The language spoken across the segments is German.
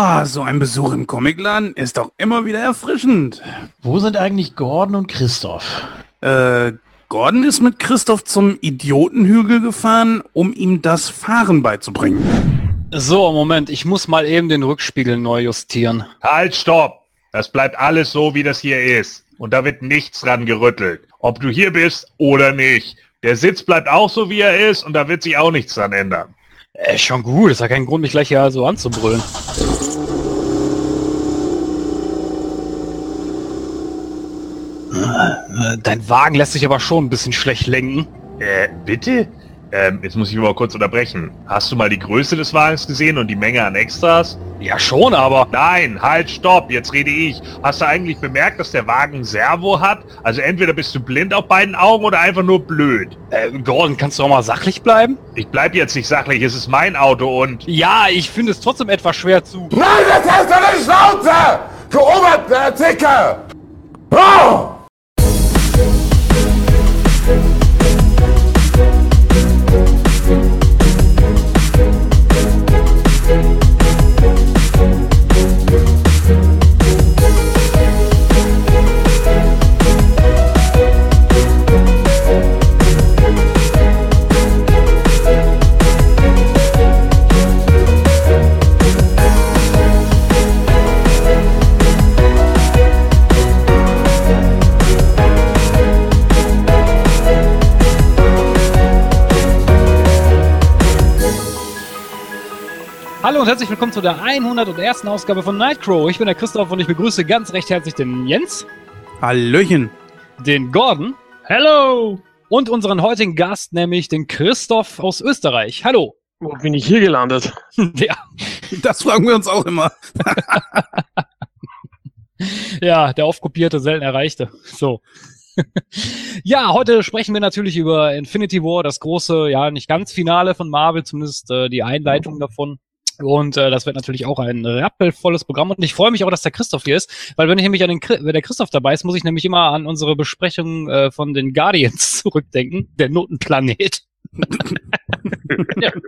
Oh, so ein Besuch im Comicladen ist doch immer wieder erfrischend. Wo sind eigentlich Gordon und Christoph? Äh, Gordon ist mit Christoph zum Idiotenhügel gefahren, um ihm das Fahren beizubringen. So, Moment, ich muss mal eben den Rückspiegel neu justieren. Halt, stopp! Das bleibt alles so, wie das hier ist. Und da wird nichts dran gerüttelt. Ob du hier bist oder nicht. Der Sitz bleibt auch so, wie er ist und da wird sich auch nichts dran ändern. Äh, schon gut, ist ja kein Grund, mich gleich hier so anzubrüllen. Dein Wagen lässt sich aber schon ein bisschen schlecht lenken. Äh, bitte? Ähm, jetzt muss ich mal kurz unterbrechen. Hast du mal die Größe des Wagens gesehen und die Menge an Extras? Ja, schon, aber. Nein, halt, stopp, jetzt rede ich. Hast du eigentlich bemerkt, dass der Wagen Servo hat? Also entweder bist du blind auf beiden Augen oder einfach nur blöd. Äh, Gordon, kannst du auch mal sachlich bleiben? Ich bleib jetzt nicht sachlich, es ist mein Auto und... Ja, ich finde es trotzdem etwas schwer zu. Nein, das du nicht Schnauze! Du Oberzicke! Oh! Hallo und herzlich willkommen zu der 101. Ausgabe von Nightcrow. Ich bin der Christoph und ich begrüße ganz recht herzlich den Jens, Hallöchen. den Gordon Hello! und unseren heutigen Gast, nämlich den Christoph aus Österreich. Hallo. Wo bin ich hier gelandet? Ja, Das fragen wir uns auch immer. ja der oft kopierte, selten erreichte. So. ja, heute sprechen wir natürlich über Infinity War, das große, ja, nicht ganz Finale von Marvel, zumindest äh, die Einleitung davon. Und äh, das wird natürlich auch ein rappelvolles Programm. Und ich freue mich auch, dass der Christoph hier ist, weil wenn ich nämlich an den, wenn der Christoph dabei ist, muss ich nämlich immer an unsere Besprechung äh, von den Guardians zurückdenken, der Notenplanet. ja.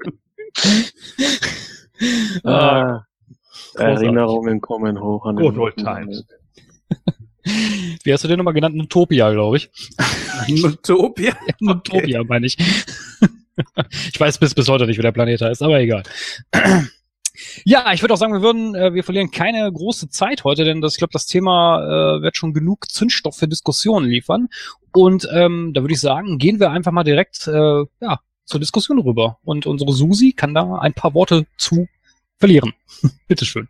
Ah. Erinnerungen kommen hoch an Good old times. Wie hast du den nochmal genannt? Utopia, glaube ich. Utopia. Utopia, meine ich. ich weiß bis, bis heute nicht, wie der Planet heißt, aber egal. Ja, ich würde auch sagen, wir würden, äh, wir verlieren keine große Zeit heute, denn das, ich glaube, das Thema äh, wird schon genug Zündstoff für Diskussionen liefern. Und ähm, da würde ich sagen, gehen wir einfach mal direkt äh, ja, zur Diskussion rüber. Und unsere Susi kann da ein paar Worte zu verlieren. Bitteschön.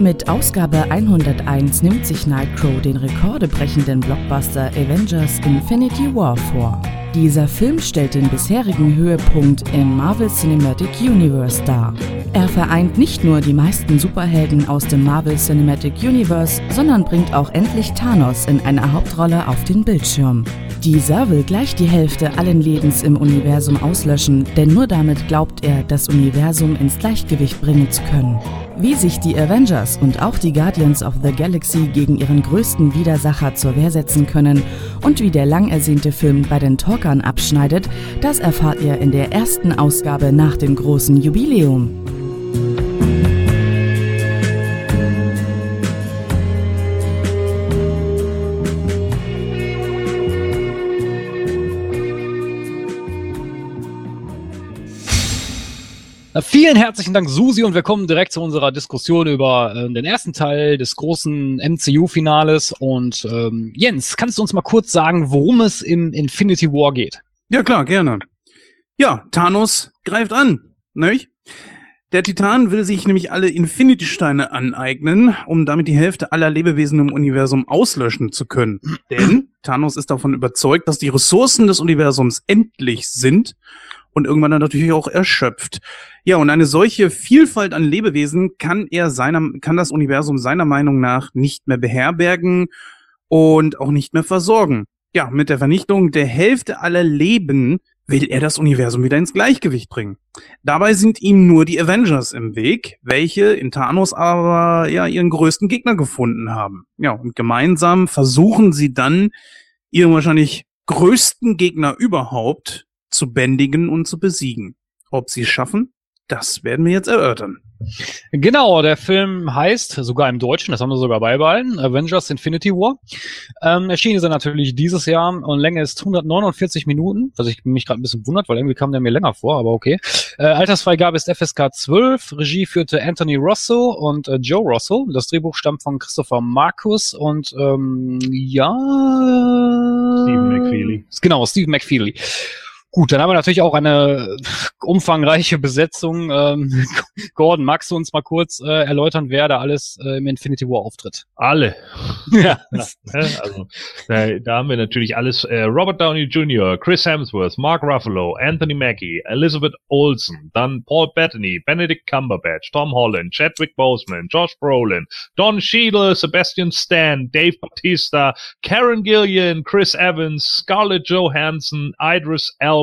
Mit Ausgabe 101 nimmt sich Nightcrow den rekordebrechenden Blockbuster Avengers Infinity War vor. Dieser Film stellt den bisherigen Höhepunkt im Marvel Cinematic Universe dar. Er vereint nicht nur die meisten Superhelden aus dem Marvel Cinematic Universe, sondern bringt auch endlich Thanos in einer Hauptrolle auf den Bildschirm. Dieser will gleich die Hälfte allen Lebens im Universum auslöschen, denn nur damit glaubt er, das Universum ins Gleichgewicht bringen zu können. Wie sich die Avengers und auch die Guardians of the Galaxy gegen ihren größten Widersacher zur Wehr setzen können und wie der lang ersehnte Film bei den Talkern abschneidet, das erfahrt ihr in der ersten Ausgabe nach dem großen Jubiläum. Vielen herzlichen Dank, Susi, und wir kommen direkt zu unserer Diskussion über äh, den ersten Teil des großen MCU-Finales. Und ähm, Jens, kannst du uns mal kurz sagen, worum es im Infinity War geht? Ja, klar, gerne. Ja, Thanos greift an, nicht? Der Titan will sich nämlich alle Infinity-Steine aneignen, um damit die Hälfte aller Lebewesen im Universum auslöschen zu können. Denn Thanos ist davon überzeugt, dass die Ressourcen des Universums endlich sind und irgendwann dann natürlich auch erschöpft. Ja, und eine solche Vielfalt an Lebewesen kann er seiner, kann das Universum seiner Meinung nach nicht mehr beherbergen und auch nicht mehr versorgen. Ja, mit der Vernichtung der Hälfte aller Leben will er das Universum wieder ins Gleichgewicht bringen. Dabei sind ihm nur die Avengers im Weg, welche in Thanos aber ja ihren größten Gegner gefunden haben. Ja, und gemeinsam versuchen sie dann ihren wahrscheinlich größten Gegner überhaupt zu bändigen und zu besiegen. Ob sie es schaffen, das werden wir jetzt erörtern. Genau, der Film heißt, sogar im Deutschen, das haben wir sogar beibehalten, Avengers Infinity War. Ähm, erschienen ist er natürlich dieses Jahr und Länge ist 149 Minuten, was ich mich gerade ein bisschen wundert, weil irgendwie kam der mir länger vor, aber okay. Äh, Altersfreigabe ist FSK 12, Regie führte Anthony Rosso und äh, Joe Rosso. Das Drehbuch stammt von Christopher Marcus und ähm, ja... Stephen McFeely. Genau, Stephen McFeely. Gut, dann haben wir natürlich auch eine umfangreiche Besetzung. Ähm, Gordon, magst du uns mal kurz äh, erläutern, wer da alles äh, im Infinity War auftritt? Alle. ja. Ja, also, da, da haben wir natürlich alles. Äh, Robert Downey Jr., Chris Hemsworth, Mark Ruffalo, Anthony Mackie, Elizabeth Olsen, dann Paul Bettany, Benedict Cumberbatch, Tom Holland, Chadwick Boseman, Josh Brolin, Don Cheadle, Sebastian Stan, Dave Bautista, Karen Gillian, Chris Evans, Scarlett Johansson, Idris Elba,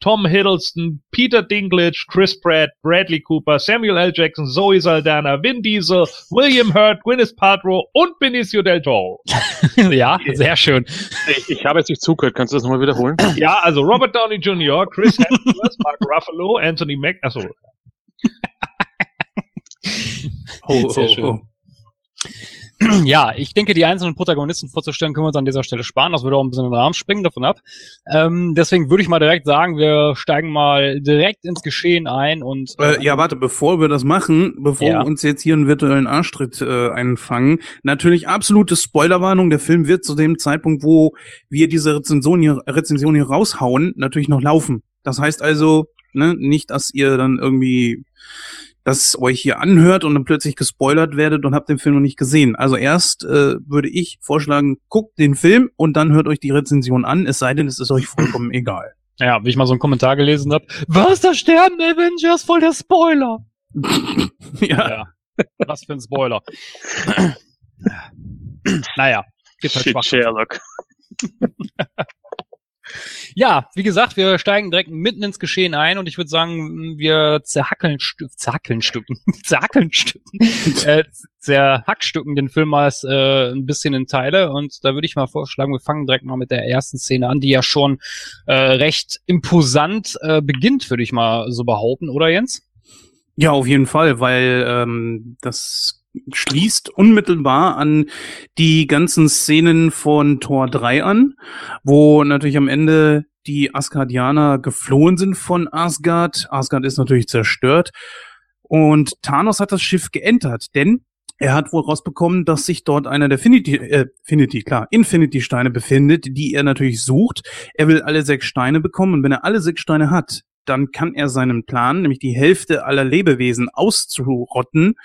Tom Hiddleston, Peter Dinklage, Chris Pratt, Bradley Cooper, Samuel L. Jackson, Zoe Saldana, Vin Diesel, William Hurt, Gwyneth Paltrow und Benicio del Toro. ja, sehr schön. Ich, ich habe jetzt nicht zugehört. Kannst du das nochmal wiederholen? Ja, also Robert Downey Jr., Chris Hemsworth, Mark Ruffalo, Anthony Mac, achso, Oh, Sehr schön. Ja, ich denke, die einzelnen Protagonisten vorzustellen, können wir uns an dieser Stelle sparen. Das würde auch ein bisschen den Rahmen springen davon ab. Ähm, deswegen würde ich mal direkt sagen, wir steigen mal direkt ins Geschehen ein und Äh, ja, warte, bevor wir das machen, bevor Ja. wir uns jetzt hier einen virtuellen Arschtritt äh, einfangen, natürlich absolute Spoilerwarnung. Der Film wird zu dem Zeitpunkt, wo wir diese Rezension hier, Rezension hier raushauen, natürlich noch laufen. Das heißt also, ne, nicht, dass ihr dann irgendwie das euch hier anhört und dann plötzlich gespoilert werdet und habt den Film noch nicht gesehen. Also erst äh, würde ich vorschlagen, guckt den Film und dann hört euch die Rezension an, es sei denn, es ist euch vollkommen egal. ja, wie ich mal so einen Kommentar gelesen habe, was, da sterben Avengers, voll der Spoiler. ja. Ja, was für ein Spoiler. naja, gibt halt Shit, Schwach. Sherlock. Ja, wie gesagt, wir steigen direkt mitten ins Geschehen ein und ich würde sagen, wir zerhackeln, zerhackeln Stücken, zerhackeln Stücken, äh, zerhackstücken den Film mal äh, ein bisschen in Teile und da würde ich mal vorschlagen, wir fangen direkt mal mit der ersten Szene an, die ja schon äh, recht imposant äh, beginnt, würde ich mal so behaupten, oder Jens? Ja, auf jeden Fall, weil ähm, das schließt unmittelbar an die ganzen Szenen von Tor 3 an, wo natürlich am Ende die Asgardianer geflohen sind von Asgard. Asgard ist natürlich zerstört und Thanos hat das Schiff geentert, denn er hat wohl rausbekommen, dass sich dort einer der Finity, äh, Finity, klar, Infinity-Steine befindet, die er natürlich sucht. Er will alle sechs Steine bekommen und wenn er alle sechs Steine hat, dann kann er seinen Plan, nämlich die Hälfte aller Lebewesen auszurotten,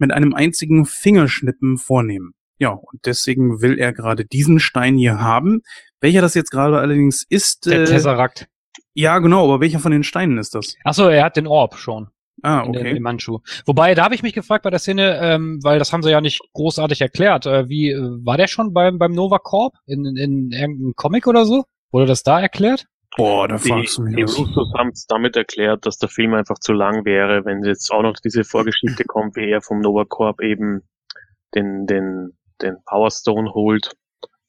mit einem einzigen Fingerschnippen vornehmen. Ja, und deswegen will er gerade diesen Stein hier haben. Welcher das jetzt gerade allerdings ist, Der äh, Tesseract. ja genau, aber welcher von den Steinen ist das? Achso, er hat den Orb schon. Ah, okay. im Handschuh. Wobei, da habe ich mich gefragt bei der Szene, ähm, weil das haben sie ja nicht großartig erklärt. Äh, wie äh, war der schon beim beim Nova Corp in, in, in irgendeinem Comic oder so? Wurde das da erklärt? Boah, da Die, fragst du mich die. Russos haben es damit erklärt, dass der Film einfach zu lang wäre, wenn jetzt auch noch diese Vorgeschichte kommt, wie er vom Nova Corp eben den, den, den Power Stone holt.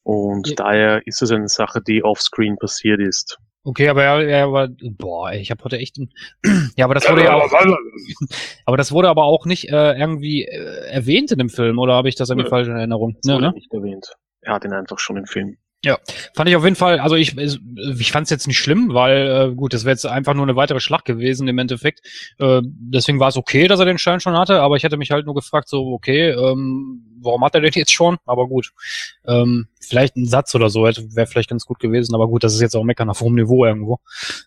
Und Ja. daher ist es eine Sache, die offscreen passiert ist. Okay, aber er, er war, boah, ich habe heute echt ein, ja, aber das wurde ja auch, aber das wurde aber auch nicht äh, irgendwie äh, erwähnt in dem Film, oder habe ich das irgendwie Nö. falsch in Erinnerung? Das Ne, wurde ne? nicht erwähnt. Er hat ihn einfach schon im Film. Fand ich auf jeden Fall, also ich, ich fand es jetzt nicht schlimm, weil äh, gut, das wäre jetzt einfach nur eine weitere Schlacht gewesen im Endeffekt. Äh, deswegen war es okay, dass er den Stein schon hatte, aber ich hätte mich halt nur gefragt, so, okay, ähm, warum hat er den jetzt schon? Aber gut. Ähm, vielleicht ein Satz oder so wäre vielleicht ganz gut gewesen, aber gut, das ist jetzt auch meckern auf hohem Niveau irgendwo.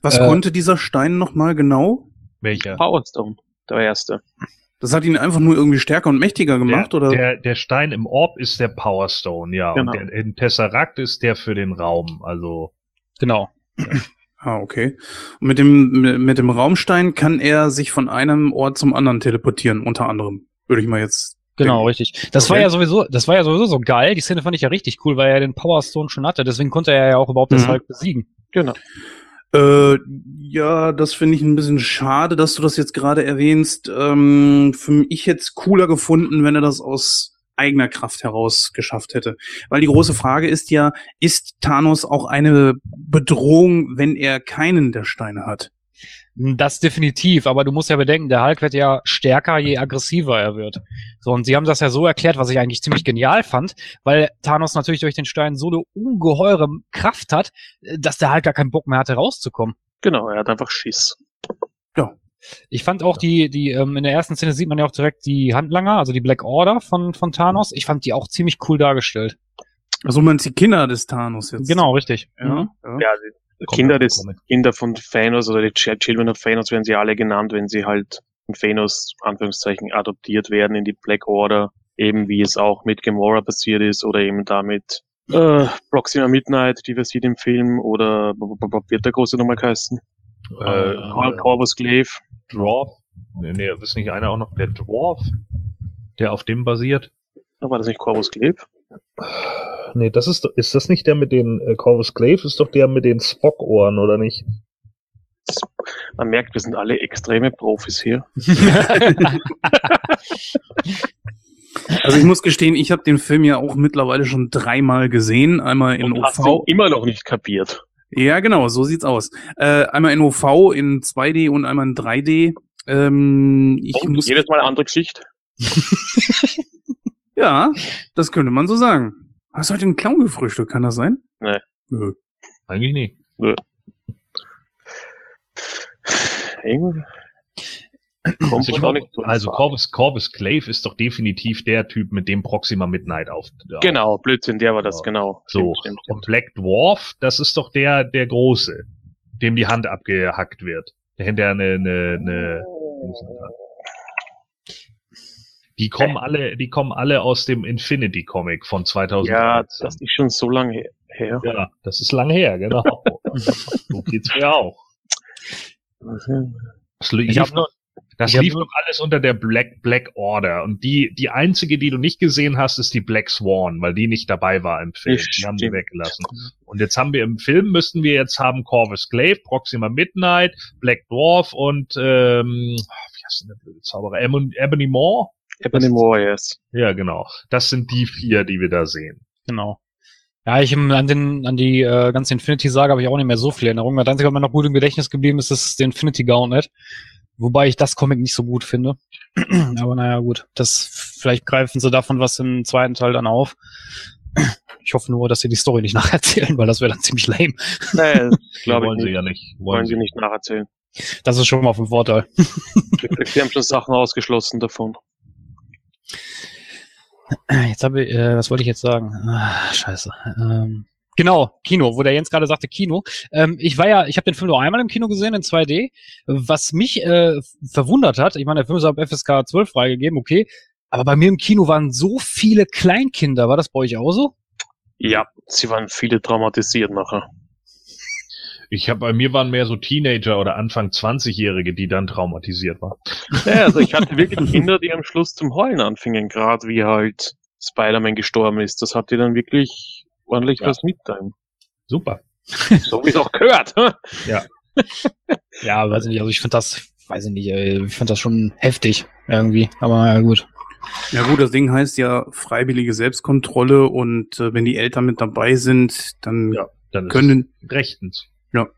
Was äh, konnte dieser Stein nochmal genau? welcher? Power Stone, der erste. Das hat ihn einfach nur irgendwie stärker und mächtiger gemacht, der, oder? Der, der Stein im Orb ist der Power Stone, ja. Genau. Und der im Tesseract ist der für den Raum. Also Genau. Ah, okay. Und mit dem, mit, dem Raumstein kann er sich von einem Ort zum anderen teleportieren, unter anderem. Würde ich mal jetzt. Genau, denken. richtig. Das war Okay. ja sowieso, das war ja sowieso so geil. Die Szene fand ich ja richtig cool, weil er den Power Stone schon hatte. Deswegen konnte er ja auch überhaupt das Mhm. Hulk besiegen. Genau. Äh, ja, das finde ich ein bisschen schade, dass du das jetzt gerade erwähnst. Ähm, für mich jetzt cooler gefunden, wenn er das aus eigener Kraft heraus geschafft hätte. Weil die große Frage ist ja, ist Thanos auch eine Bedrohung, wenn er keinen der Steine hat? Das definitiv, aber du musst ja bedenken, der Hulk wird ja stärker, je aggressiver er wird. So, und sie haben das ja so erklärt, was ich eigentlich ziemlich genial fand, weil Thanos natürlich durch den Stein so eine ungeheure Kraft hat, äh, dass der Hulk gar keinen Bock mehr hatte, rauszukommen. Genau, er hat einfach Schiss. Ich fand auch die, die, ähm, in der ersten Szene sieht man ja auch direkt die Handlanger, also die Black Order von, von Thanos. Ich fand die auch ziemlich cool dargestellt. Also man die Kinder des Thanos jetzt. Genau, richtig. Ja, Mhm. ja. Ja, Kinder des. Kinder von Thanos oder die Ch- Children of Thanos werden sie alle genannt, wenn sie halt von Thanos, Anführungszeichen, adoptiert werden in die Black Order. Eben wie es auch mit Gamora passiert ist oder eben damit äh, Proxima Midnight, die wir sieht im Film, oder wird der große nochmal heißen? Äh, Cor- Corvus Glaive. Dwarf. Nee, nee, ist nicht einer auch noch der Dwarf, der auf dem basiert? War das nicht Corvus Glaive? Nee, das ist, ist das nicht der mit den äh, Corvus Glaive? Ist doch der mit den Spock-Ohren, oder nicht? Man merkt, wir sind alle extreme Profis hier. Also ich muss gestehen, ich habe den Film ja auch mittlerweile schon dreimal gesehen. Einmal in Und hast ihn OV. immer noch nicht kapiert. Ja, genau, so sieht's aus. Äh, einmal in OV in 2D und einmal in 3D. Ähm, ich Und muss, jedes Mal eine andere Geschichte. ja, das könnte man so sagen. Hast du heute einen Clown gefrühstückt, kann das sein? Nee. Nö. Eigentlich nicht. Kommt Also, nicht so also Corvus, Corvus Glaive ist doch definitiv der Typ, mit dem Proxima Midnight auf. Genau, Blödsinn, der war das, Ja. genau. So. Stimmt, stimmt, Und Black Dwarf, das ist doch der, der Große, dem die Hand abgehackt wird. Der hinterher eine, eine, eine die kommen alle, die kommen alle aus dem Infinity Comic von 2000. Ja, das ist schon so lange he- her. ja, das ist lang her, genau. so geht's mir auch. Das lief, Ich hab nur- das ich lief doch alles unter der Black Black Order und die die einzige, die du nicht gesehen hast, ist die Black Swan, weil die nicht dabei war im Film. Nicht Die haben stimmt. weggelassen. Und jetzt haben wir im Film müssten wir jetzt haben Corvus Glaive, Proxima Midnight, Black Dwarf und ähm, wie heißt denn der blöde Zauberer? Ebony, Ebony Maw? Ebony Warriors. Ja, genau. Das sind die vier, die wir da sehen. Genau. Ja, ich ähm, an den an die äh, ganze Infinity-Saga habe ich auch nicht mehr so viel Erinnerungen. Das Einzige, was mir noch gut im Gedächtnis geblieben ist, ist der Infinity Gauntlet. Wobei ich das Comic nicht so gut finde. Aber naja, gut. Das vielleicht greifen sie davon was im zweiten Teil dann auf. Ich hoffe nur, dass sie die Story nicht nacherzählen, weil das wäre dann ziemlich lame. Nee, das glaube ich wollen sie nicht. ja nicht. Wollen Wollen sie sie nicht nacherzählen. Das ist schon mal vom Vorteil. Sie haben schon Sachen ausgeschlossen davon. Jetzt habe ich, äh, was wollte ich jetzt sagen? Ah, scheiße. Ähm, genau, Kino, wo der Jens gerade sagte Kino. Ähm, ich war ja, ich habe den Film nur einmal im Kino gesehen in 2D. Was mich äh, verwundert hat, ich meine, der Film ist ab FSK 12 freigegeben, okay. Aber bei mir im Kino waren so viele Kleinkinder. War das bei euch auch so? Ja, sie waren viele traumatisiert nachher. Ich habe bei mir waren mehr so Teenager oder Anfang 20-Jährige, die dann traumatisiert waren. Ja, also ich hatte wirklich Kinder, die am Schluss zum Heulen anfingen, gerade wie halt Spider-Man gestorben ist. Das hat dir dann wirklich ordentlich Ja. was mitteilen. Super. So wie es auch gehört. Ja, weiß ich nicht. Also ich finde das, weiß ich nicht, äh, ich finde das schon heftig irgendwie. Aber ja, gut. Ja gut, das Ding heißt ja freiwillige Selbstkontrolle und äh, wenn die Eltern mit dabei sind, dann Ja, Dann ist können, es rechtens. Ja.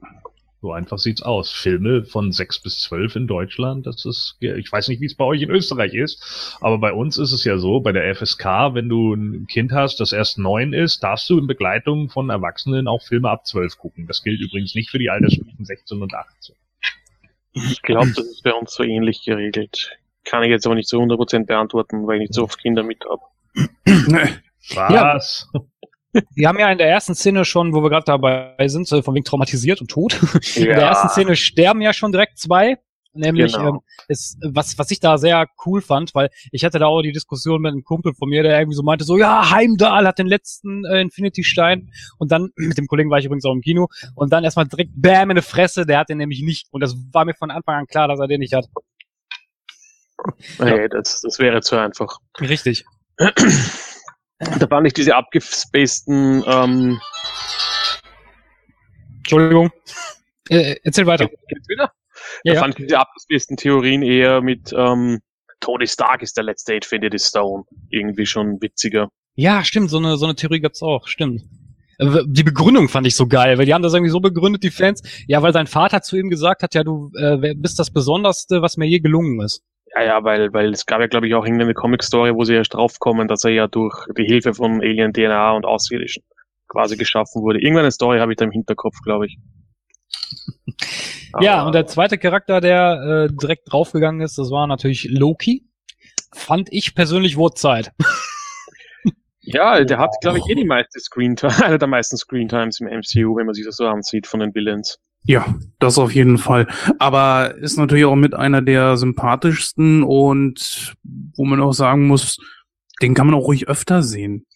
So einfach sieht's aus. Filme von sechs bis zwölf in Deutschland, das ist, ich weiß nicht, wie es bei euch in Österreich ist, aber bei uns ist es ja so, bei der FSK, wenn du ein Kind hast, das erst neun ist, darfst du in Begleitung von Erwachsenen auch Filme ab zwölf gucken. Das gilt übrigens nicht für die Altersstufen 16 und 18. Ich glaube, das ist bei uns so ähnlich geregelt. Kann ich jetzt aber nicht zu 100% beantworten, weil ich nicht so oft Kinder mit habe. Was? Wir haben ja in der ersten Szene schon, wo wir gerade dabei sind, äh, von wegen traumatisiert und tot. In der Ja. ersten Szene sterben ja schon direkt zwei. Nämlich, Genau. ähm, ist, was, was ich da sehr cool fand, weil ich hatte da auch die Diskussion mit einem Kumpel von mir, der irgendwie so meinte, so, ja, Heimdall hat den letzten äh, Infinity-Stein. Und dann, mit dem Kollegen war ich übrigens auch im Kino, und dann erstmal direkt Bam in die Fresse, der hat den nämlich nicht. Und das war mir von Anfang an klar, dass er den nicht hat. Nee, das, das wäre zu einfach. Richtig. Da waren nicht diese abgespaceden, ähm, Entschuldigung. Äh, erzähl weiter. geht's wieder? Ja, da ja. fand ich diese abgespaceden Theorien eher mit, ähm, Tony Stark ist der letzte Infinity Stone. Irgendwie schon witziger. Ja, stimmt, so eine, so eine Theorie gab's auch, stimmt. Äh, Die Begründung fand ich so geil, weil die haben das irgendwie so begründet, die Fans. Ja, weil sein Vater zu ihm gesagt hat, ja, du äh, bist das Besonderste, was mir je gelungen ist. Ja, ja, weil, weil es gab ja, glaube ich, auch irgendeine Comic-Story, wo sie erst draufkommen, dass er ja durch die Hilfe von Alien-DNA und Außerirdischen quasi geschaffen wurde. Irgendeine Story habe ich da im Hinterkopf, glaube ich. Ja, Aber- und der zweite Charakter, der äh, direkt draufgegangen ist, das war natürlich Loki. Fand ich persönlich wurde Zeit. Ja, der hat, glaube ich, eh die meiste Screentime, eine der meisten Screentimes im MCU, wenn man sich das so ansieht von den Villains. Ja, das auf jeden Fall. Aber ist natürlich auch mit einer der sympathischsten und wo man auch sagen muss, den kann man auch ruhig öfter sehen.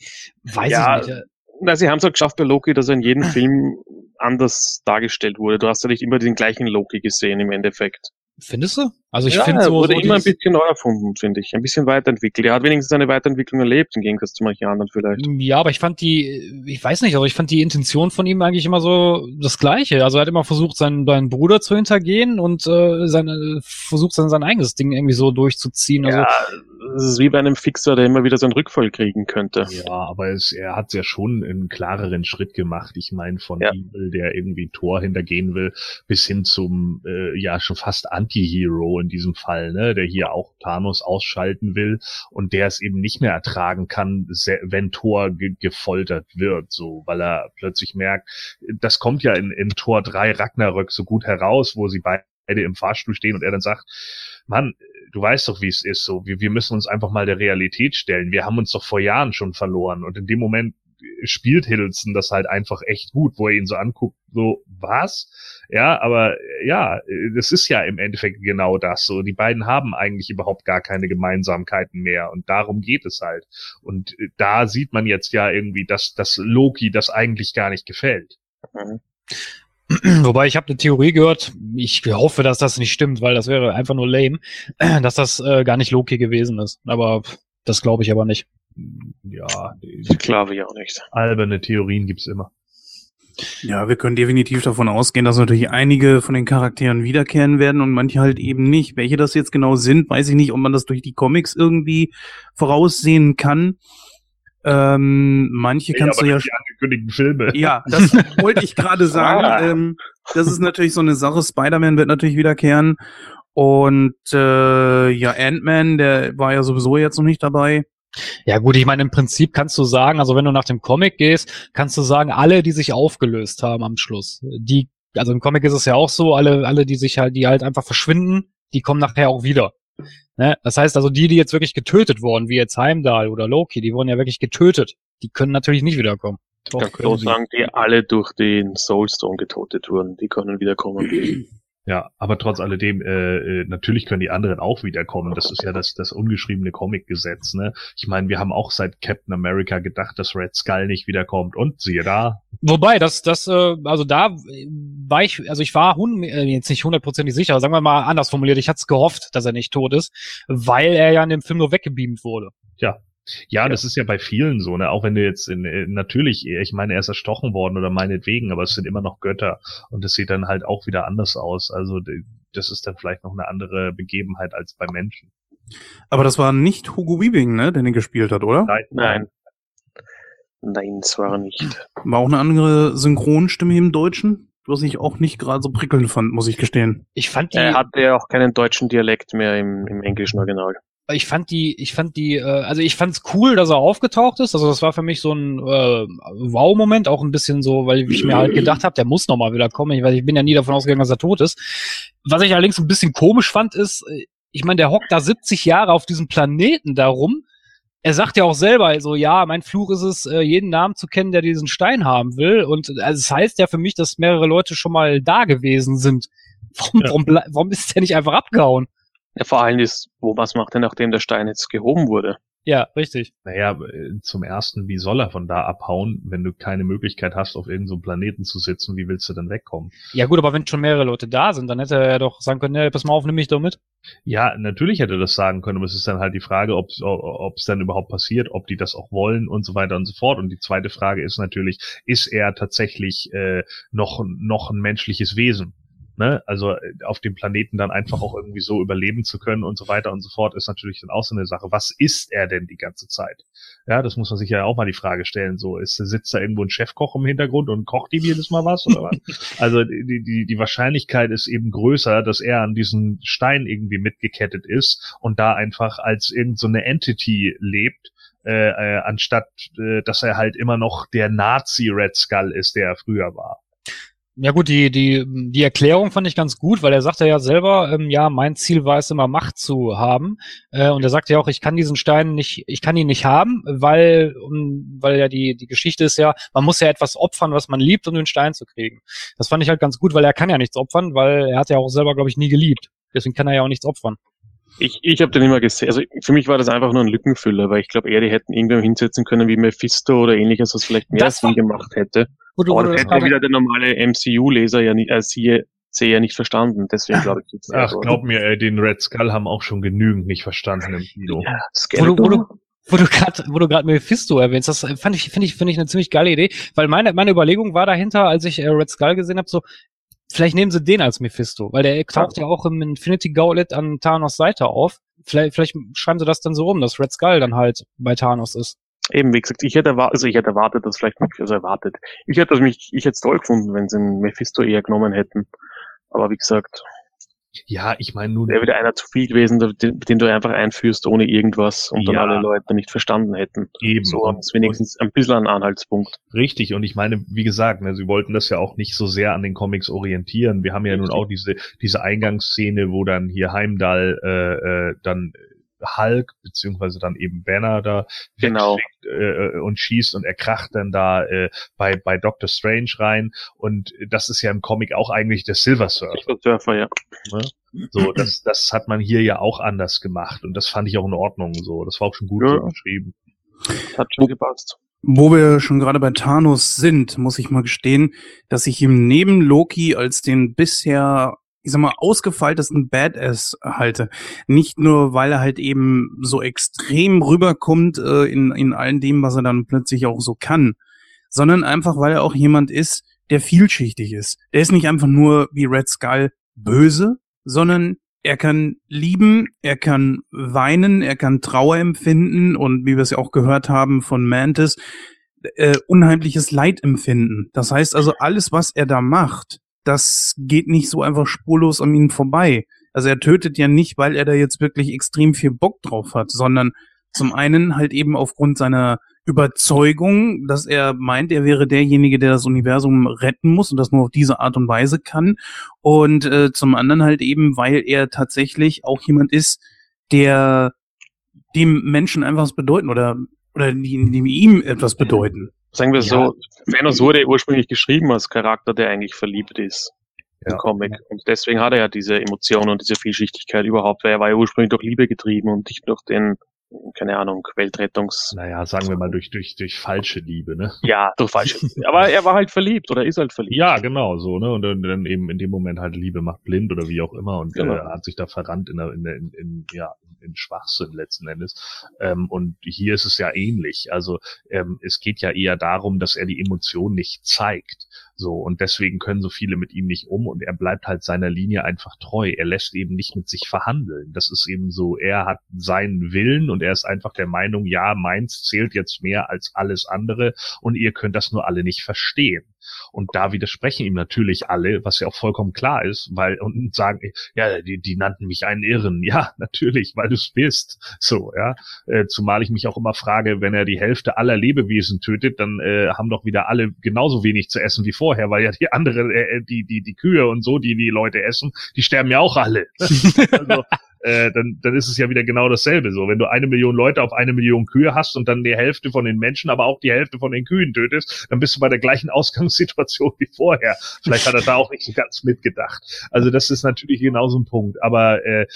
Weiß Ja, ich nicht. Na, sie haben es auch geschafft bei Loki, dass er in jedem Film anders dargestellt wurde. Du hast ja nicht immer den gleichen Loki gesehen im Endeffekt. Findest du? Also ich ja, finde er so, wurde so immer ein bisschen neu erfunden, finde ich. Ein bisschen weiterentwickelt. Er hat wenigstens eine Weiterentwicklung erlebt, im Gegensatz zu manchen anderen vielleicht. Ja, aber ich fand die, ich weiß nicht, aber ich fand die Intention von ihm eigentlich immer so das Gleiche. Also er hat immer versucht, seinen, seinen Bruder zu hintergehen und äh, seine, versucht sein, sein eigenes Ding irgendwie so durchzuziehen. Also Ja, das ist wie bei einem Fixer, der immer wieder so einen Rückfall kriegen könnte. Ja, aber es, er hat ja schon einen klareren Schritt gemacht. Ich meine, von Ja. Evil, der irgendwie Tor hintergehen will, bis hin zum äh, ja schon fast Anti-Hero in diesem Fall, ne, der hier auch Thanos ausschalten will und der es eben nicht mehr ertragen kann, wenn Thor ge gefoltert wird, so, weil er plötzlich merkt, das kommt ja in, in Tor 3 Ragnarök so gut heraus, wo sie beide im Fahrstuhl stehen und er dann sagt, Mann, du weißt doch, wie es ist. So, wir, wir müssen uns einfach mal der Realität stellen. Wir haben uns doch vor Jahren schon verloren. Und in dem Moment spielt Hiddleston das halt einfach echt gut, wo er ihn so anguckt, so, was? Ja, aber ja, das ist ja im Endeffekt genau das. So, die beiden haben eigentlich überhaupt gar keine Gemeinsamkeiten mehr. Und darum geht es halt. Und äh, da sieht man jetzt ja irgendwie, dass, dass Loki das eigentlich gar nicht gefällt. Mhm. Wobei ich habe eine Theorie gehört, ich hoffe, dass das nicht stimmt, weil das wäre einfach nur lame, dass das äh, gar nicht Loki gewesen ist. Aber das glaube ich aber nicht. Ja, die, Glaube ich auch nicht. alberne Theorien gibt's immer. Ja, wir können definitiv davon ausgehen, dass natürlich einige von den Charakteren wiederkehren werden und manche halt eben nicht. Welche das jetzt genau sind, weiß ich nicht, ob man das durch die Comics irgendwie voraussehen kann. Ähm, manche kannst aber du ja die angekündigten Filme. Ja, das wollte ich gerade sagen. Ah. Ähm, das ist natürlich so eine Sache. Spider-Man wird natürlich wiederkehren. Und äh, ja, Ant-Man, der war ja sowieso jetzt noch nicht dabei. Ja gut, ich meine, im Prinzip kannst du sagen, also wenn du nach dem Comic gehst, kannst du sagen, alle, die sich aufgelöst haben am Schluss, die, also im Comic ist es ja auch so, alle, alle, die sich halt, die halt einfach verschwinden, die kommen nachher auch wieder. Ne? Das heißt also, die, die jetzt wirklich getötet wurden, wie jetzt Heimdall oder Loki, die wurden ja wirklich getötet. Die können natürlich nicht wiederkommen. Ich kann sagen, die alle durch den Soulstone getötet wurden. Die können wiederkommen. Ja, aber trotz alledem, äh, äh, natürlich können die anderen auch wiederkommen. Das ist ja das, das ungeschriebene Comic-Gesetz, ne? Ich meine, wir haben auch seit Captain America gedacht, dass Red Skull nicht wiederkommt. Und siehe da, Wobei, das, das, äh, also da war ich, also ich war hun, äh, jetzt nicht hundertprozentig sicher, sagen wir mal anders formuliert, ich hatte es gehofft, dass er nicht tot ist, weil er ja in dem Film nur weggebeamt wurde. ja, das ist ja bei vielen so, ne? Auch wenn du jetzt in, äh, natürlich, ich meine, er ist erstochen worden oder meinetwegen, aber es sind immer noch Götter und es sieht dann halt auch wieder anders aus. Also das ist dann vielleicht noch eine andere Begebenheit als bei Menschen. Aber das war nicht Hugo Weaving, ne, der den gespielt hat, oder? Nein, Nein. Nein, es war er nicht. War auch eine andere Synchronstimme im Deutschen, was ich auch nicht gerade so prickelnd fand, muss ich gestehen. Ich fand die, Er hatte ja auch keinen deutschen Dialekt mehr im, im englischen Original. Ich fand die, ich fand die, äh, also ich fand's cool, dass er aufgetaucht ist. Also das war für mich so ein äh, Wow-Moment, auch ein bisschen so, weil ich mir halt gedacht habe, der muss noch mal wieder kommen. Ich, weiß, ich bin ja nie davon ausgegangen, dass er tot ist. Was ich allerdings ein bisschen komisch fand, ist, äh, ich meine, der hockt da 70 Jahre auf diesem Planeten darum. Er sagt ja auch selber, also ja, mein Fluch ist es, äh, jeden Namen zu kennen, der diesen Stein haben will. Und äh, also es heißt ja für mich, dass mehrere Leute schon mal da gewesen sind. Warum, Ja. warum, warum ist der nicht einfach abgehauen? Ja, vor allem ist, wo was macht er, nachdem der Stein jetzt gehoben wurde? Ja, richtig. Naja, äh, zum ersten, wie soll er von da abhauen, wenn du keine Möglichkeit hast, auf irgendeinem so Planeten zu sitzen? Wie willst du denn wegkommen? Ja gut, aber wenn schon mehrere Leute da sind, dann hätte er ja doch sagen können, ja, pass mal auf, nimm mich doch mit. Ja, natürlich hätte er das sagen können, aber es ist dann halt die Frage, ob es dann überhaupt passiert, ob die das auch wollen und so weiter und so fort. Und die zweite Frage ist natürlich, ist er tatsächlich äh, noch, noch ein menschliches Wesen? Ne? Also äh, auf dem Planeten dann einfach auch irgendwie so überleben zu können und so weiter und so fort, ist natürlich dann auch so eine Sache. Was ist er denn die ganze Zeit? Ja, das muss man sich ja auch mal die Frage stellen. So, ist sitzt da irgendwo ein Chefkoch im Hintergrund und kocht ihm jedes Mal was oder was? also die, die, die Wahrscheinlichkeit ist eben größer, dass er an diesen Stein irgendwie mitgekettet ist und da einfach als irgendeine so eine Entity lebt, äh, äh, anstatt äh, dass er halt immer noch der Nazi Red Skull ist, der er früher war. Ja gut, die, die, die Erklärung fand ich ganz gut, weil er sagte ja selber, ähm, ja, mein Ziel war es immer Macht zu haben. Äh, und er sagte ja auch, ich kann diesen Stein nicht, ich kann ihn nicht haben, weil, um, weil ja die, die Geschichte ist ja, man muss ja etwas opfern, was man liebt, um den Stein zu kriegen. Das fand ich halt ganz gut, weil er kann ja nichts opfern, weil er hat ja auch selber, glaube ich, nie geliebt. Deswegen kann er ja auch nichts opfern. Ich, ich habe den immer gesehen. Also für mich war das einfach nur ein Lückenfüller, weil ich glaube eher, die hätten irgendwann hinsetzen können wie Mephisto oder ähnliches, was vielleicht mehr Sinn gemacht hätte. Du, Aber das das hätte wieder der normale MCU-Leser ja nicht, äh, siehe, sehe nicht verstanden. Deswegen glaube ich jetzt. Ach, glaub mir, ey, den Red Skull haben auch schon genügend nicht verstanden im Kino. Ja, wo du, wo Skeletor. du, wo du gerade, wo du gerade Mephisto erwähnst, das fand ich, finde ich, finde ich eine ziemlich geile Idee, weil meine, meine Überlegung war dahinter, als ich äh, Red Skull gesehen habe, so, vielleicht nehmen sie den als Mephisto, weil der taucht ja auch im Infinity Gauntlet an Thanos Seite auf. Vielleicht, vielleicht schreiben sie das dann so rum, dass Red Skull dann halt bei Thanos ist. Eben, wie gesagt, ich hätte erwartet, also ich hätte erwartet, dass vielleicht, also erwartet. Ich hätte das mich, ich hätte es toll gefunden, wenn sie einen Mephisto eher genommen hätten. Aber wie gesagt, Ja, ich meine nun, wäre wieder einer zu viel gewesen, den, den du einfach einführst ohne irgendwas und dann Ja. alle Leute nicht verstanden hätten. eben. So haben es wenigstens ein bisschen einen Anhaltspunkt. Richtig, und ich meine, wie gesagt, ne, sie wollten das ja auch nicht so sehr an den Comics orientieren. Wir haben ja nun Richtig. auch diese, diese Eingangsszene, wo dann hier Heimdall äh, äh, dann Hulk, beziehungsweise dann eben Banner da Genau. wegschickt, äh, und schießt und er kracht dann da äh, bei, bei Doctor Strange rein. Und das ist ja im Comic auch eigentlich der Silver Surfer. Surfer, ja. So, das, das hat man hier ja auch anders gemacht. Und das fand ich auch in Ordnung so. Das war auch schon gut Ja. so geschrieben. Das hat schon gepasst. Wo wir schon gerade bei Thanos sind, muss ich mal gestehen, dass ich ihm neben Loki als den bisher, ich sag mal, ausgefeiltesten Badass halte. Nicht nur, weil er halt eben so extrem rüberkommt äh, in, in all dem, was er dann plötzlich auch so kann, sondern einfach, weil er auch jemand ist, der vielschichtig ist. Der ist nicht einfach nur wie Red Skull böse, sondern er kann lieben, er kann weinen, er kann Trauer empfinden und wie wir es ja auch gehört haben von Mantis, äh, unheimliches Leid empfinden. Das heißt also, alles, was er da macht, das geht nicht so einfach spurlos an ihm vorbei. Also er tötet ja nicht, weil er da jetzt wirklich extrem viel Bock drauf hat, sondern zum einen halt eben aufgrund seiner Überzeugung, dass er meint, er wäre derjenige, der das Universum retten muss und das nur auf diese Art und Weise kann. Und äh, zum anderen halt eben, weil er tatsächlich auch jemand ist, der dem Menschen einfach was bedeuten oder oder die, die ihm etwas bedeuten. Sagen wir Ja. so, Thanos wurde ursprünglich geschrieben als Charakter, der eigentlich verliebt ist Ja. im Comic. Und deswegen hat er ja diese Emotionen und diese Vielschichtigkeit überhaupt, weil er war ja ursprünglich durch Liebe getrieben und nicht durch den, keine Ahnung, Weltrettungs... Naja, sagen wir mal durch, durch, durch falsche Liebe, ne? Ja, durch falsche Aber er war halt verliebt oder ist halt verliebt. Ja, genau, so, ne? Und dann, dann eben in dem Moment halt Liebe macht blind oder wie auch immer und Genau. äh, hat sich da verrannt in, der- in, der- in, in, ja, in Schwachsinn letzten Endes. Ähm, und hier ist es ja ähnlich. Also ähm, es geht ja eher darum, dass er die Emotion nicht zeigt. So, und deswegen können so viele mit ihm nicht um und er bleibt halt seiner Linie einfach treu. Er lässt eben nicht mit sich verhandeln. Das ist eben so, er hat seinen Willen und er ist einfach der Meinung, ja, meins zählt jetzt mehr als alles andere und ihr könnt das nur alle nicht verstehen. Und da widersprechen ihm natürlich alle, was ja auch vollkommen klar ist, weil und sagen, ja, die, die nannten mich einen Irren. Ja, natürlich, weil du es bist. So, ja. Äh, zumal ich mich auch immer frage, wenn er die Hälfte aller Lebewesen tötet, dann äh, haben doch wieder alle genauso wenig zu essen wie vorher, weil ja die andere, äh, die, die, die Kühe und so, die die Leute essen, die sterben ja auch alle. also, äh, dann, dann ist es ja wieder genau dasselbe. So, wenn du eine Million Leute auf eine Million Kühe hast und dann die Hälfte von den Menschen, aber auch die Hälfte von den Kühen tötest, dann bist du bei der gleichen Ausgangssituation wie vorher. Vielleicht hat er da auch nicht ganz mitgedacht. Also das ist natürlich genauso ein Punkt. Aber äh,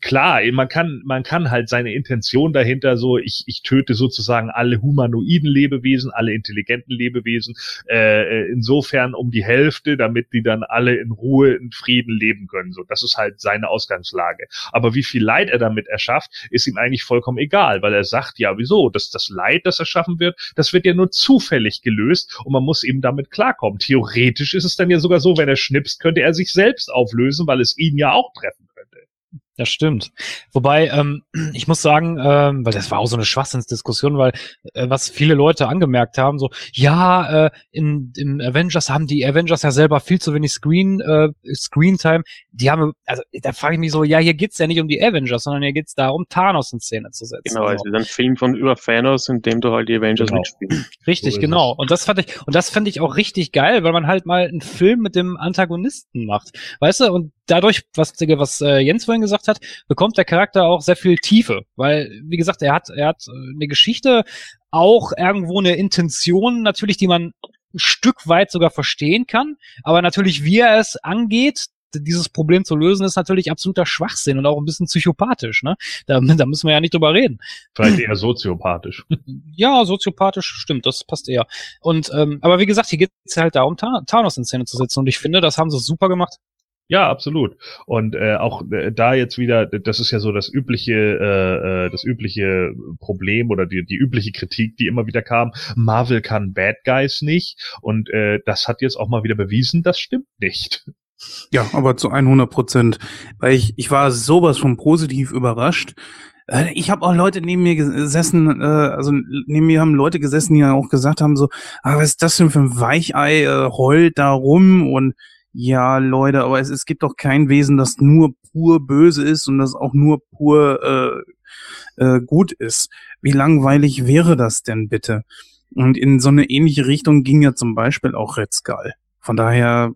klar, man kann, man kann halt seine Intention dahinter so, ich, ich töte sozusagen alle humanoiden Lebewesen, alle intelligenten Lebewesen, äh, insofern um die Hälfte, damit die dann alle in Ruhe, in Frieden leben können. So, das ist halt seine Ausgangslage. Niederlage. Aber wie viel Leid er damit erschafft, ist ihm eigentlich vollkommen egal, weil er sagt, ja, wieso? Das, das Leid, das erschaffen wird, das wird ja nur zufällig gelöst und man muss eben damit klarkommen. Theoretisch ist es dann ja sogar so, wenn er schnipst, könnte er sich selbst auflösen, weil es ihn ja auch treffen. Das stimmt. Wobei, ähm, ich muss sagen, ähm, weil das war auch so eine Schwachsinnsdiskussion, weil äh, was viele Leute angemerkt haben, so, ja, äh, in, im Avengers haben die Avengers ja selber viel zu wenig Screen, äh, Screen Time. Die haben, also da frage ich mich so, ja, hier geht's ja nicht um die Avengers, sondern hier geht's darum, Thanos in Szene zu setzen. Genau, also ein Film von über Thanos, in dem du halt die Avengers Genau. mitspielst. Richtig, So genau. Und das fand ich, und das fand ich auch richtig geil, weil man halt mal einen Film mit dem Antagonisten macht. Weißt du, und dadurch, was, was äh, Jens vorhin gesagt hat, bekommt der Charakter auch sehr viel Tiefe. Weil, wie gesagt, er hat, er hat äh, eine Geschichte, auch irgendwo eine Intention, natürlich, die man ein Stück weit sogar verstehen kann. Aber natürlich, wie er es angeht, dieses Problem zu lösen, ist natürlich absoluter Schwachsinn und auch ein bisschen psychopathisch. Ne? Da, da müssen wir ja nicht drüber reden. Vielleicht eher soziopathisch. Ja, soziopathisch stimmt, das passt eher. Und ähm, aber wie gesagt, hier geht es halt darum, Ta Thanos in Szene zu setzen. Und ich finde, das haben sie super gemacht. Ja, absolut. Und äh, auch äh, da jetzt wieder, das ist ja so das übliche, äh, äh, das übliche Problem oder die, die übliche Kritik, die immer wieder kam. Marvel kann Bad Guys nicht. Und äh, das hat jetzt auch mal wieder bewiesen, das stimmt nicht. Ja, aber zu 100 Prozent. Weil ich, ich war sowas von positiv überrascht. Äh, Ich habe auch Leute neben mir gesessen, äh, also neben mir haben Leute gesessen, die ja auch gesagt haben so, ah, was ist das denn für ein Weichei, äh, heult da rum und ja, Leute, aber es, es gibt doch kein Wesen, das nur pur böse ist und das auch nur pur äh, äh, gut ist. Wie langweilig wäre das denn bitte? Und in so eine ähnliche Richtung ging ja zum Beispiel auch Red Skull. Von daher,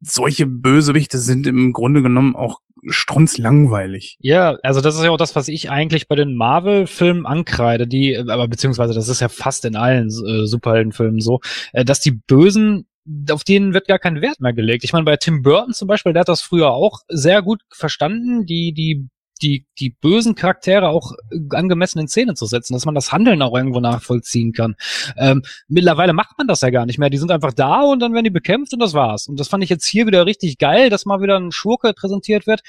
solche Bösewichte sind im Grunde genommen auch strunzlangweilig. Ja, also das ist ja auch das, was ich eigentlich bei den Marvel-Filmen ankreide, die, aber beziehungsweise das ist ja fast in allen äh, Superheldenfilmen so, äh, dass die Bösen auf denen wird gar kein Wert mehr gelegt. Ich meine, bei Tim Burton zum Beispiel, der hat das früher auch sehr gut verstanden, die, die, die, die bösen Charaktere auch angemessen in Szene zu setzen, dass man das Handeln auch irgendwo nachvollziehen kann. Ähm, mittlerweile macht man das ja gar nicht mehr. Die sind einfach da und dann werden die bekämpft und das war's. Und das fand ich jetzt hier wieder richtig geil, dass mal wieder ein Schurke präsentiert wird,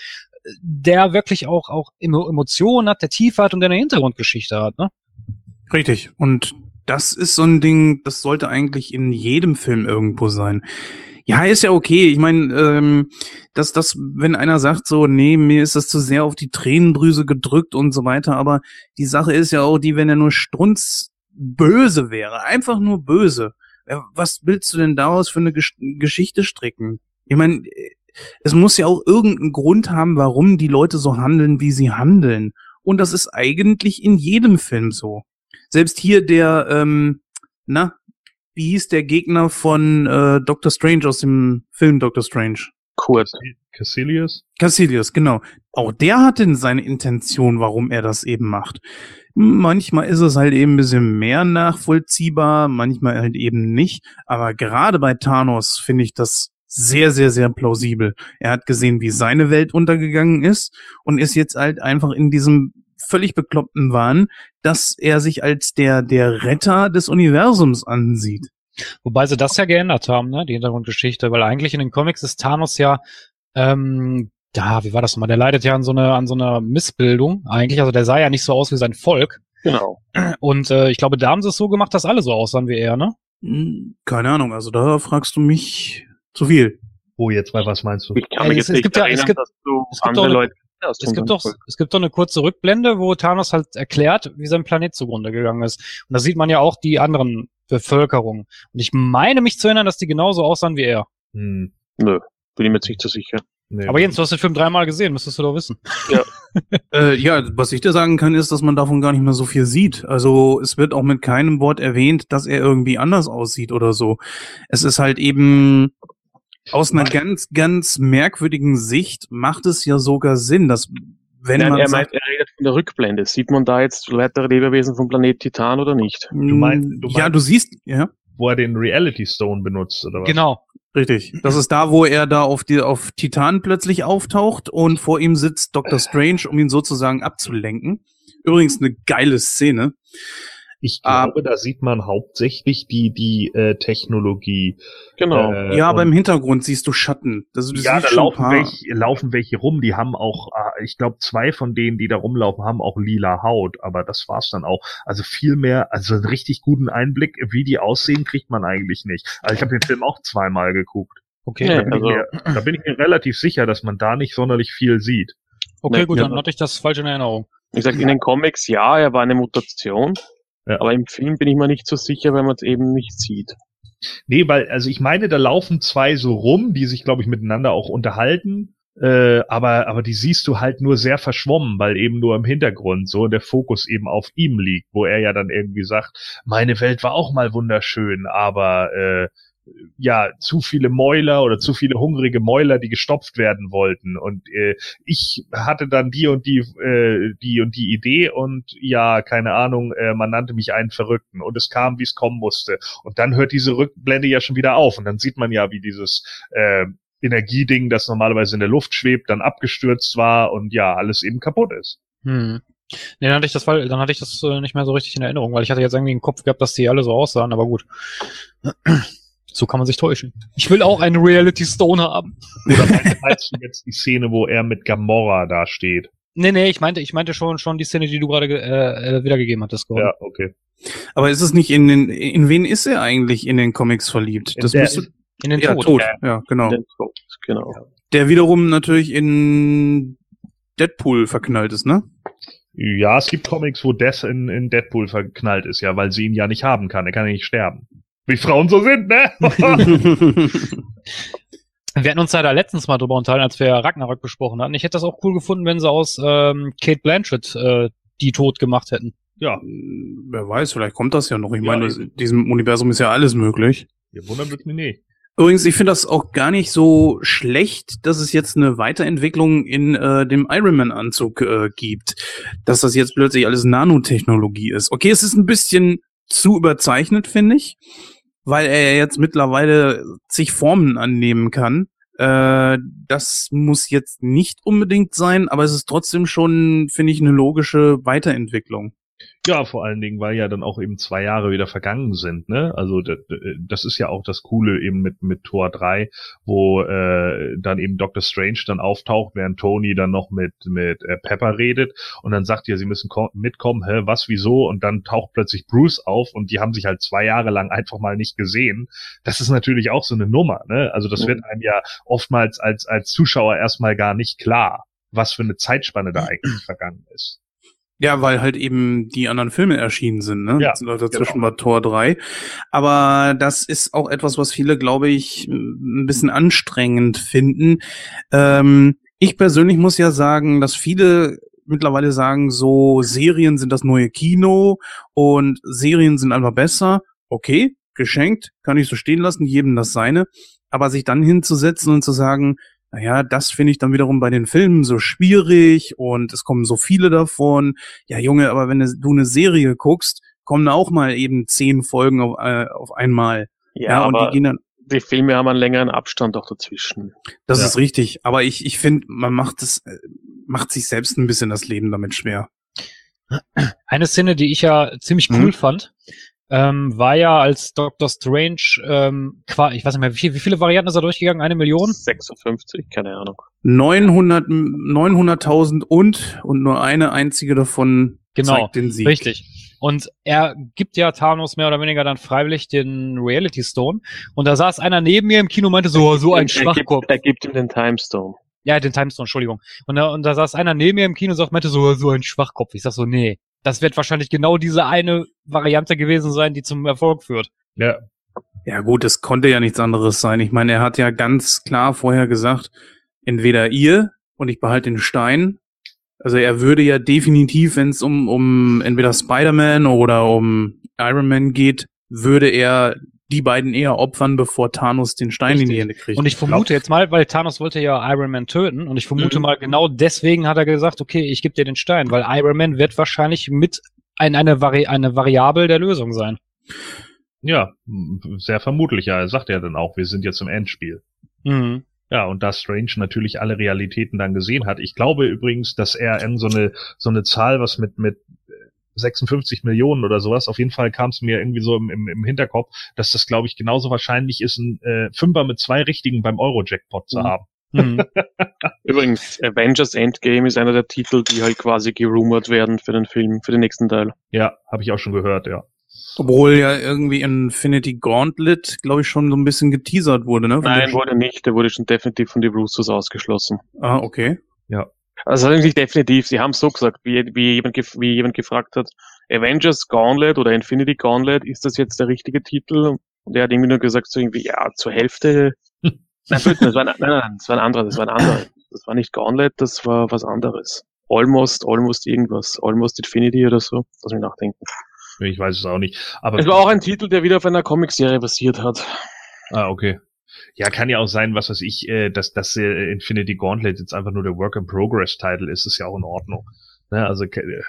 der wirklich auch, auch Emo Emotionen hat, der Tiefe hat und der eine Hintergrundgeschichte hat, ne? Richtig. Und das ist so ein Ding, das sollte eigentlich in jedem Film irgendwo sein. Ja, ist ja okay. Ich meine, ähm, dass das, wenn einer sagt so, nee, mir ist das zu sehr auf die Tränendrüse gedrückt und so weiter, aber die Sache ist ja auch die, wenn er nur strunz böse wäre, einfach nur böse. äh, Was willst du denn daraus für eine Gesch Geschichte stricken? Ich meine, es muss ja auch irgendeinen Grund haben, warum die Leute so handeln, wie sie handeln. Und das ist eigentlich in jedem Film so. Selbst hier der, ähm, na, wie hieß der Gegner von äh, Doctor Strange aus dem Film Doctor Strange? Kurt. Cassilius? Cassilius, genau. Auch der hatte seine Intention, warum er das eben macht. Manchmal ist es halt eben ein bisschen mehr nachvollziehbar, manchmal halt eben nicht. Aber gerade bei Thanos finde ich das sehr, sehr, sehr plausibel. Er hat gesehen, wie seine Welt untergegangen ist und ist jetzt halt einfach in diesem völlig bekloppten Wahn, dass er sich als der, der Retter des Universums ansieht. Wobei sie das ja geändert haben, ne, die Hintergrundgeschichte, weil eigentlich in den Comics ist Thanos ja, ähm, da, wie war das nochmal? Der leidet ja an so einer, an so einer Missbildung eigentlich, also der sah ja nicht so aus wie sein Volk. Genau. Und äh, ich glaube, da haben sie es so gemacht, dass alle so aussahen wie er, ne? Hm, Keine Ahnung, also da fragst du mich zu viel. Wo jetzt mal, was meinst du? Ich kann mich es- jetzt es nicht gibt ja- es erinnern, gibt- dass du es gibt andere Leute Es gibt doch, es gibt doch eine kurze Rückblende, wo Thanos halt erklärt, wie sein Planet zugrunde gegangen ist. Und da sieht man ja auch die anderen Bevölkerungen. Und ich meine mich zu erinnern, dass die genauso aussahen wie er. Hm, Nö, bin ich mir jetzt nicht so sicher. nee. Aber Jens, du hast den Film dreimal gesehen, müsstest du doch wissen. Äh, ja, was ich dir sagen kann, ist, dass man davon gar nicht mehr so viel sieht. Also es wird auch mit keinem Wort erwähnt, dass er irgendwie anders aussieht oder so. Es ist halt eben aus einer ganz, ganz merkwürdigen Sicht macht es ja sogar Sinn, dass wenn Nein, man er sagt, meint, er redet von der Rückblende. Sieht man da jetzt weitere Lebewesen vom Planet Titan oder nicht? Du meinst- du ja, meinst- du siehst, ja, Wo er den Reality Stone benutzt, oder was? Genau. richtig. Das ist da, wo er da auf die auf Titan plötzlich auftaucht und vor ihm sitzt Dr. Strange, um ihn sozusagen abzulenken. Übrigens eine geile Szene. Ich Ah. glaube, da sieht man hauptsächlich die, die äh, Technologie. Genau. Äh, ja, aber im Hintergrund siehst du Schatten. Das, du ja, da laufen paar- welche, laufen welche rum, die haben auch, äh, ich glaube, zwei von denen, die da rumlaufen, haben auch lila Haut, aber das war's dann auch. Also viel mehr, also einen richtig guten Einblick, wie die aussehen, kriegt man eigentlich nicht. Also ich habe den Film auch zweimal geguckt. Okay, Nee, Da bin, also- ich mir, da bin ich mir relativ sicher, dass man da nicht sonderlich viel sieht. okay, Nee, gut, ja. dann hatte ich das falsch in Erinnerung. Wie gesagt, in den Comics, ja, er war eine Mutation. Ja. Aber im Film bin ich mir nicht so sicher, weil man es eben nicht sieht. Nee, weil, also ich meine, da laufen zwei so rum, die sich, glaube ich, miteinander auch unterhalten. Äh, aber, aber die siehst du halt nur sehr verschwommen, weil eben nur im Hintergrund so der Fokus eben auf ihm liegt, wo er ja dann irgendwie sagt, meine Welt war auch mal wunderschön, aber äh, ja, zu viele Mäuler oder zu viele hungrige Mäuler, die gestopft werden wollten. Und äh, ich hatte dann die und die, äh, die und die Idee und ja, keine Ahnung, äh, man nannte mich einen Verrückten und es kam, wie es kommen musste. Und dann hört diese Rückblende ja schon wieder auf und dann sieht man ja, wie dieses äh, Energieding, das normalerweise in der Luft schwebt, dann abgestürzt war und ja, alles eben kaputt ist. Hm. Nee, dann hatte ich das, Fall- dann hatte ich das äh, nicht mehr so richtig in Erinnerung, weil ich hatte jetzt irgendwie im Kopf gehabt, dass die alle so aussahen, aber gut. So kann man sich täuschen. Ich will auch einen Reality Stone haben. Oder meinst du jetzt die Szene, wo er mit Gamora da steht? Nee, nee, ich meinte, ich meinte schon, schon die Szene, die du gerade ge- äh, äh, wiedergegeben hattest, Gordon. Ja, okay. Aber ist es nicht in den, in wen ist er eigentlich in den Comics verliebt? In Das der- müsste, In den ja, Tod. tot. Ja, genau. Den Tod, genau. Der wiederum natürlich in Deadpool verknallt ist, ne? Ja, es gibt Comics, wo Death in, in Deadpool verknallt ist, ja, weil sie ihn ja nicht haben kann. Er kann ja nicht sterben. Wie Frauen so sind, ne? Wir hatten uns ja da letztens mal drüber unterhalten, als wir Ragnarök besprochen hatten. Ich hätte das auch cool gefunden, wenn sie aus ähm, Kate Blanchett äh, die tot gemacht hätten. ja, Wer weiß, vielleicht kommt das ja noch. Ich Ja, meine, in diesem Universum ist ja alles möglich. wundern wird's mir nicht. Übrigens, ich finde das auch gar nicht so schlecht, dass es jetzt eine Weiterentwicklung in äh, dem Iron Man Anzug äh, gibt. Dass das jetzt plötzlich alles Nanotechnologie ist. Okay, es ist ein bisschen zu überzeichnet, finde ich, weil er jetzt mittlerweile zig Formen annehmen kann. Äh, das muss jetzt nicht unbedingt sein, aber es ist trotzdem schon, finde ich, eine logische Weiterentwicklung. Ja, vor allen Dingen, weil ja dann auch eben zwei Jahre wieder vergangen sind, ne? Also das, ist ja auch das Coole eben mit mit Tor 3, wo äh, dann eben Doctor Strange dann auftaucht, während Tony dann noch mit mit äh, Pepper redet und dann sagt ihr, sie müssen ko- mitkommen, hä, was, wieso? Und dann taucht plötzlich Bruce auf und die haben sich halt zwei Jahre lang einfach mal nicht gesehen. Das ist natürlich auch so eine Nummer, ne? Also das wird einem ja oftmals als als Zuschauer erstmal gar nicht klar, was für eine Zeitspanne da eigentlich vergangen ist. Ja, weil halt eben die anderen Filme erschienen sind, ne? Ja, Dazwischen war Tor 3. Aber das ist auch etwas, was viele, glaube ich, ein bisschen anstrengend finden. Ähm, ich persönlich muss ja sagen, dass viele mittlerweile sagen, so Serien sind das neue Kino und Serien sind einfach besser. Okay, geschenkt, kann ich so stehen lassen, jedem das seine. Aber sich dann hinzusetzen und zu sagen, naja, das finde ich dann wiederum bei den Filmen so schwierig und es kommen so viele davon. Ja, Junge, aber wenn du eine Serie guckst, kommen auch mal eben zehn Folgen auf, äh, auf einmal. Ja, Ja, und aber die gehen dann, die Filme haben einen längeren Abstand auch dazwischen. das Ja. ist richtig. Aber ich, ich finde, man macht es, äh, macht sich selbst ein bisschen das Leben damit schwer. Eine Szene, die ich ja ziemlich Mhm. cool fand, ähm, war ja als Doctor Strange, ähm, qua- ich weiß nicht mehr, wie, viel, wie viele Varianten ist er durchgegangen? Eine Million? 56, keine Ahnung. 900, 900.000 und, und nur eine einzige davon Genau, zeigt den Sieg. Richtig. Und er gibt ja Thanos mehr oder weniger dann freiwillig den Reality Stone. Und da saß einer neben mir im Kino und meinte so, so ein er, Schwachkopf. gibt, er gibt ihm den Time Stone. Ja, den Timestone, Entschuldigung. Und da, und da saß einer neben mir im Kino und sagt, meinte so, so ein Schwachkopf. Ich sag so, nee, das wird wahrscheinlich genau diese eine Variante gewesen sein, die zum Erfolg führt. Ja, Ja gut, es konnte ja nichts anderes sein. Ich meine, er hat ja ganz klar vorher gesagt, entweder ihr und ich behalte den Stein. Also er würde ja definitiv, wenn es um, um entweder Spider-Man oder um Iron Man geht, würde er die beiden eher opfern, bevor Thanos den Stein in die Richtig. Hände kriegt. Und ich vermute jetzt mal, weil Thanos wollte ja Iron Man töten, und ich vermute Mhm. mal, genau deswegen hat er gesagt, okay, ich gebe dir den Stein, weil Iron Man wird wahrscheinlich mit ein, eine, Vari eine Variable der Lösung sein. ja, sehr vermutlich, ja. Er sagt ja dann auch, wir sind jetzt im Endspiel. Mhm. Ja, und da Strange natürlich alle Realitäten dann gesehen hat. Ich glaube übrigens, dass er in so eine, so eine Zahl, was mit, mit 56 Millionen oder sowas. Auf jeden Fall kam es mir irgendwie so im, im, im Hinterkopf, dass das, glaube ich, genauso wahrscheinlich ist, ein äh, Fünfer mit zwei Richtigen beim Euro-Jackpot zu Mhm. haben. Hm. Übrigens, Avengers Endgame ist einer der Titel, die halt quasi gerumort werden für den Film, für den nächsten Teil. Ja, habe ich auch schon gehört, ja. Obwohl ja irgendwie Infinity Gauntlet, glaube ich, schon so ein bisschen geteasert wurde, ne? Von Nein, wurde nicht. Der wurde schon definitiv von den Russos ausgeschlossen. Ah, okay. Also eigentlich definitiv. Sie haben so gesagt, wie, wie, jemand, wie jemand gefragt hat, Avengers Gauntlet oder Infinity Gauntlet, ist das jetzt der richtige Titel? Und er hat irgendwie nur gesagt, so irgendwie, ja, zur Hälfte. nein, das war, ein- nein, nein, nein, das war ein anderer, das war ein anderer. Das war nicht Gauntlet, das war was anderes. Almost, almost irgendwas. Almost Infinity oder so. Lass mich nachdenken. Ich weiß es auch nicht. Aber Es war auch ein Titel, der wieder auf einer Comicserie basiert hat. Ah, okay. Ja, kann ja auch sein, was weiß ich, äh, dass das äh, Infinity Gauntlet jetzt einfach nur der Work in Progress Title ist, ist ja auch in Ordnung. Ne, also äh,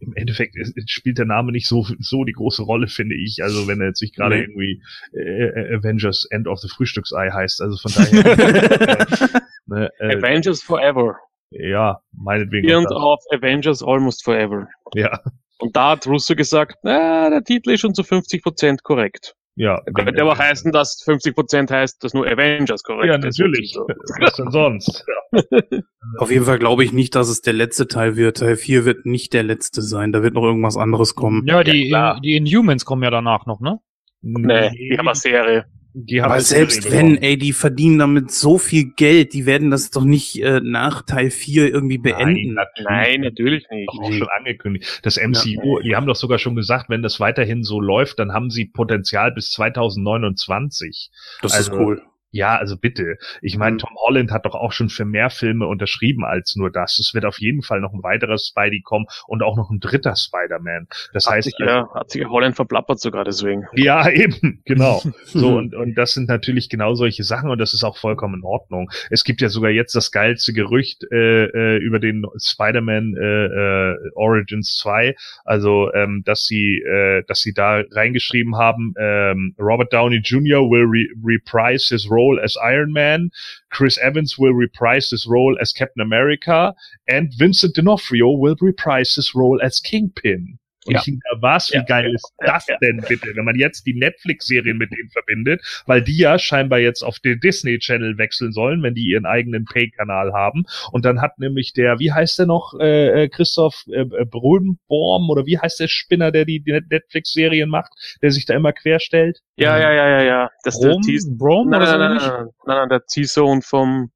im Endeffekt ist- spielt der Name nicht so so die große Rolle, finde ich. Also wenn er jetzt nicht gerade Nee. irgendwie äh, äh, Avengers End of the Frühstücksei heißt, also von daher. ne, äh, Avengers Forever. ja, meinetwegen. Auch of Avengers Almost Forever. Ja, Und da hat Russo gesagt, na, der Titel ist schon zu 50% korrekt. Ja. Könnte aber heißen, dass 50% heißt, dass nur Avengers korrekt Ja, ist. natürlich. So. Was denn sonst? Auf jeden Fall glaube ich nicht, dass es der letzte Teil wird. Teil 4 wird nicht der letzte sein. Da wird noch irgendwas anderes kommen. Ja, die, klar. die Inhumans kommen ja danach noch, ne? Nee, die haben eine Serie. Die haben Aber eine selbst wenn, ey, die verdienen damit so viel Geld, die werden das doch nicht äh, nach Teil 4 irgendwie beenden. Nein, natürlich. Nein, natürlich nicht. auch schon angekündigt. Das MCU, die haben doch sogar schon gesagt, wenn das weiterhin so läuft, dann haben sie Potenzial bis 2029. das also- ist cool. Ja, also bitte. Ich meine, Mhm. Tom Holland hat doch auch schon für mehr Filme unterschrieben als nur das. Es wird auf jeden Fall noch ein weiterer Spidey kommen und auch noch ein dritter Spider-Man. Das Hat heißt, sich, ja, hat sich Holland verplappert sogar deswegen. ja, eben, genau. So, und, und das sind natürlich genau solche Sachen und das ist auch vollkommen in Ordnung. Es gibt ja sogar jetzt das geilste Gerücht äh, äh, über den Spider-Man äh, äh, Origins 2, also ähm, dass sie äh, dass sie da reingeschrieben haben, ähm, Robert Downey Jr. will re reprise his role as Iron Man, Chris Evans will reprise his role as Captain America and Vincent D'Onofrio will reprise his role as Kingpin. Und Ja. ich denke, was, wie Ja, geil ist ja, das ja. denn bitte, wenn man jetzt die Netflix-Serien mit denen verbindet, weil die ja scheinbar jetzt auf den Disney-Channel wechseln sollen, wenn die ihren eigenen Pay-Kanal haben. Und dann hat nämlich der, wie heißt der noch, äh, äh, Christoph äh, äh, Brödenborm oder wie heißt der Spinner, der die, die Netflix-Serien macht, der sich da immer querstellt? Ja, ja, ja, ja, ja. Das ist der Brom. Brom Nein, nein, nein, nein, nein, nein, der Ziehsohn vom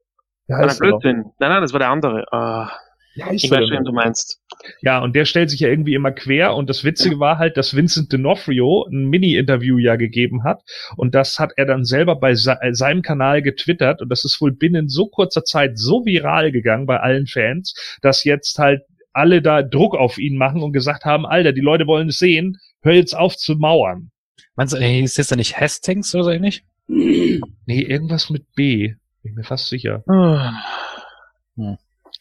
Nein, noch? Blödsinn. Nein, nein, das war der andere. Ah, Heißt ich der weiß wen du meinst. Ja, und der stellt sich ja irgendwie immer quer. Und das Witzige war halt, dass Vincent D'Onofrio ein Mini-Interview ja gegeben hat. Und das hat er dann selber bei se äh, seinem Kanal getwittert. Und das ist wohl binnen so kurzer Zeit so viral gegangen bei allen Fans, dass jetzt halt alle da Druck auf ihn machen und gesagt haben, Alter, die Leute wollen es sehen, hör jetzt auf zu mauern. Meinst du, ist das ja nicht Hastings oder so ähnlich? Nee, irgendwas mit B. Bin ich mir fast sicher.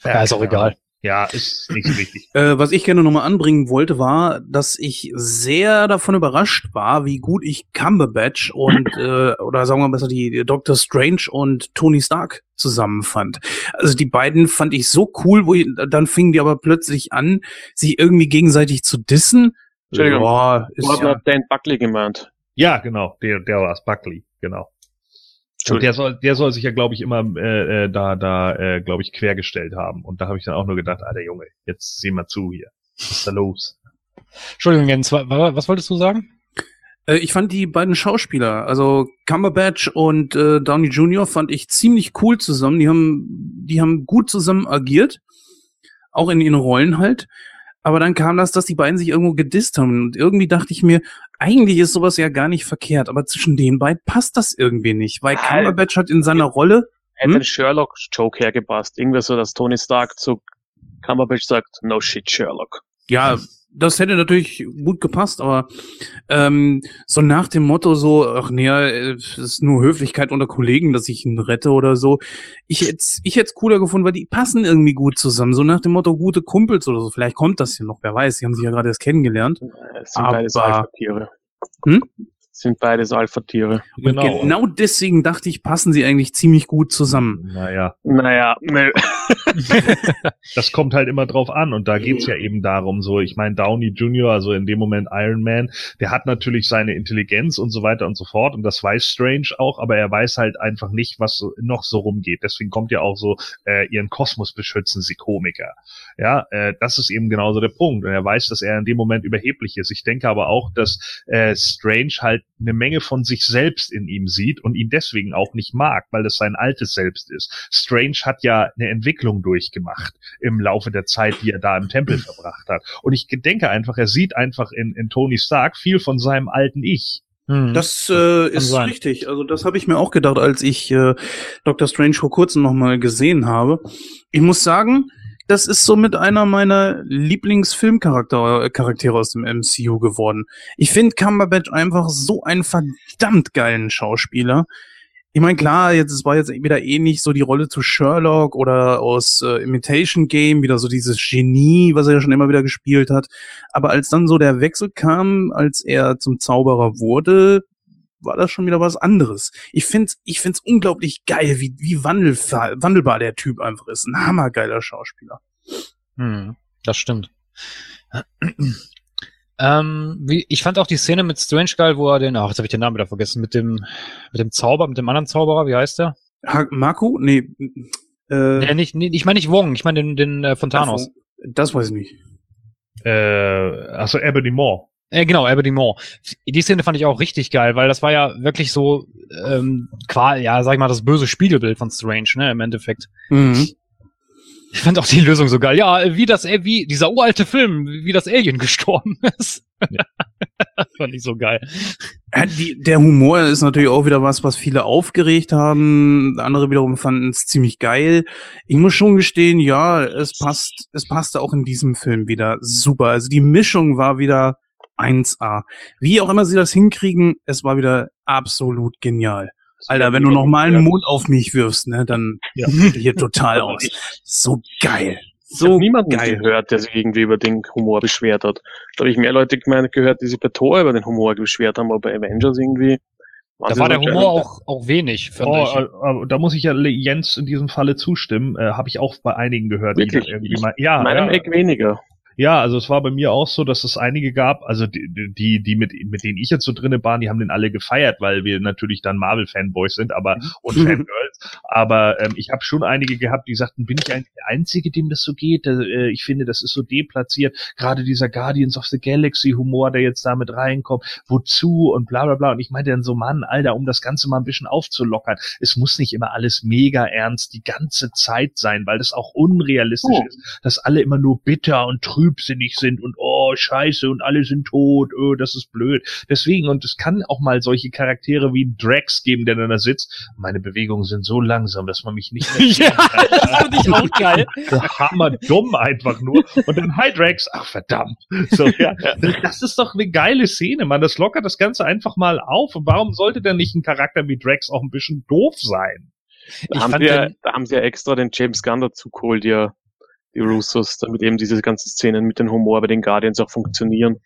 Ja, ist auch egal. Ja, ist nicht so wichtig. Äh, was ich gerne nochmal anbringen wollte, war, dass ich sehr davon überrascht war, wie gut ich Cumberbatch und, äh, oder sagen wir besser, die, die Doctor Strange und Tony Stark zusammenfand. Also die beiden fand ich so cool, wo ich, dann fingen die aber plötzlich an, sich irgendwie gegenseitig zu dissen. Entschuldigung. Boah, Du ist hast ja, noch Dan Buckley gemeint. Ja, genau, der, der war es, Buckley, genau. Und der soll, der soll sich ja, glaube ich, immer äh, äh, da, da, äh, glaube ich, quergestellt haben. Und da habe ich dann auch nur gedacht, Alter Junge, jetzt seh mal zu hier. Was ist da los? Entschuldigung, Jens, wa- wa- was wolltest du sagen? Äh, ich fand die beiden Schauspieler, also Cumberbatch und äh, Downey Jr. fand ich ziemlich cool zusammen. Die haben, die haben gut zusammen agiert, auch in ihren Rollen halt. Aber dann kam das, dass die beiden sich irgendwo gedisst haben. Und irgendwie dachte ich mir, eigentlich ist sowas ja gar nicht verkehrt. Aber zwischen den beiden passt das irgendwie nicht, weil Halt. Cumberbatch hat in seiner Rolle, Hätte Hm? ein Sherlock-Joke hergepasst. Irgendwer so, dass Tony Stark zu Cumberbatch sagt, no shit, Sherlock. ja, das hätte natürlich gut gepasst, aber ähm, so nach dem Motto so, ach nee, es ist nur Höflichkeit unter Kollegen, dass ich ihn rette oder so. Ich hätte ich hätte cooler gefunden, weil die passen irgendwie gut zusammen. So nach dem Motto gute Kumpels oder so. Vielleicht kommt das hier noch, wer weiß. Die haben sich ja gerade erst kennengelernt. Es sind beides Aber- Alpha-Tiere. Hm? Sind beides Alpha-Tiere. Und Genau. genau. deswegen dachte ich, passen sie eigentlich ziemlich gut zusammen. Naja, Naja, nö. das kommt halt immer drauf an und da geht's ja eben darum, so, ich meine, Downey Jr., also in dem Moment Iron Man, der hat natürlich seine Intelligenz und so weiter und so fort und das weiß Strange auch, aber er weiß halt einfach nicht, was so, noch so rumgeht. Deswegen kommt ja auch so, äh, ihren Kosmos beschützen sie Komiker. Ja, äh, das ist eben genauso der Punkt und er weiß, dass er in dem Moment überheblich ist. Ich denke aber auch, dass äh, Strange halt eine Menge von sich selbst in ihm sieht und ihn deswegen auch nicht mag, weil das sein altes Selbst ist. Strange hat ja eine Entwicklung durchgemacht im Laufe der Zeit, die er da im Tempel verbracht hat. Und ich denke einfach, er sieht einfach in, in Tony Stark viel von seinem alten Ich. Hm. Das äh, ist sein. richtig. Also das habe ich mir auch gedacht, als ich äh, Dr. Strange vor kurzem noch mal gesehen habe. Ich muss sagen, das ist somit einer meiner Lieblingsfilmcharaktere äh, aus dem MCU geworden. Ich finde Cumberbatch einfach so einen verdammt geilen Schauspieler. Ich meine, klar, jetzt es war jetzt wieder ähnlich so die Rolle zu Sherlock oder aus äh, Imitation Game, wieder so dieses Genie, was er ja schon immer wieder gespielt hat. Aber als dann so der Wechsel kam, als er zum Zauberer wurde, war das schon wieder was anderes. Ich find's, ich find's unglaublich geil, wie, wie wandelbar, wandelbar der Typ einfach ist. Ein hammergeiler Schauspieler. Hm, das stimmt. ähm, wie, ich fand auch die Szene mit Strange geil, wo er den, ach, jetzt habe ich den Namen wieder vergessen, mit dem, mit dem Zauber, mit dem anderen Zauberer, wie heißt der? Ha Marco? Nee. Äh, Nee, nicht, nee, ich meine nicht Wong, ich meine den, den äh, von Thanos. Das weiß ich nicht. Äh, also Ebony Moore. Äh, genau, Moore. Die Szene fand ich auch richtig geil, weil das war ja wirklich so, ähm, qual, ja, sag ich mal, das böse Spiegelbild von Strange, ne, im Endeffekt. Mhm. Ich fand auch die Lösung so geil. Ja, wie das, äh, wie dieser uralte Film, wie das Alien gestorben ist. fand ich so geil. Ja, die, der Humor ist natürlich auch wieder was, was viele aufgeregt haben. Andere wiederum fanden es ziemlich geil. Ich muss schon gestehen, ja, es passt, es passte auch in diesem Film wieder super. Also die Mischung war wieder 1A. Wie auch immer sie das hinkriegen, es war wieder absolut genial. Alter, wenn du noch mal einen Mond auf mich wirfst, ne, dann Ja. hier total aus. So geil. Ich So habe niemanden geil. gehört, der sich irgendwie über den Humor beschwert hat. Da habe ich mehr Leute gemeint, gehört, die sich bei Thor über den Humor beschwert haben, aber bei Avengers irgendwie. Da war der Humor auch, auch wenig, fand Oh, ich. äh, äh, da muss ich ja Jens in diesem Falle zustimmen. Äh, Habe ich auch bei einigen gehört, die Wirklich? dann irgendwie mal. Ja, In meinem ja, Eck weniger. Ja, also es war bei mir auch so, dass es einige gab, also die, die, die mit, mit denen ich jetzt so drinne waren, die haben den alle gefeiert, weil wir natürlich dann Marvel-Fanboys sind, aber und Fangirls. Aber ähm, ich habe schon einige gehabt, die sagten, bin ich eigentlich der Einzige, dem das so geht? Äh, ich finde, das ist so deplatziert. Gerade dieser Guardians of the Galaxy-Humor, der jetzt da mit reinkommt, wozu und bla bla bla. Und ich meinte dann so, Mann, Alter, um das Ganze mal ein bisschen aufzulockern, es muss nicht immer alles mega ernst die ganze Zeit sein, weil das auch unrealistisch Oh. ist, dass alle immer nur bitter und trübsinnig sind und oh, scheiße und alle sind tot, oh, das ist blöd. Deswegen, und es kann auch mal solche Charaktere wie Drax geben, der dann da sitzt. Meine Bewegungen sind so langsam, dass man mich nicht mehr ja, das fand ich auch geil. hammer dumm einfach nur. Und dann, hi Drax, ach verdammt. So, ja, das ist doch eine geile Szene, man. Das lockert das Ganze einfach mal auf. Und warum sollte denn nicht ein Charakter wie Drax auch ein bisschen doof sein? Da haben, sie ja, da haben sie ja extra den James Gunn dazu geholt, ja, die Russos, damit eben diese ganzen Szenen mit dem Humor bei den Guardians auch funktionieren.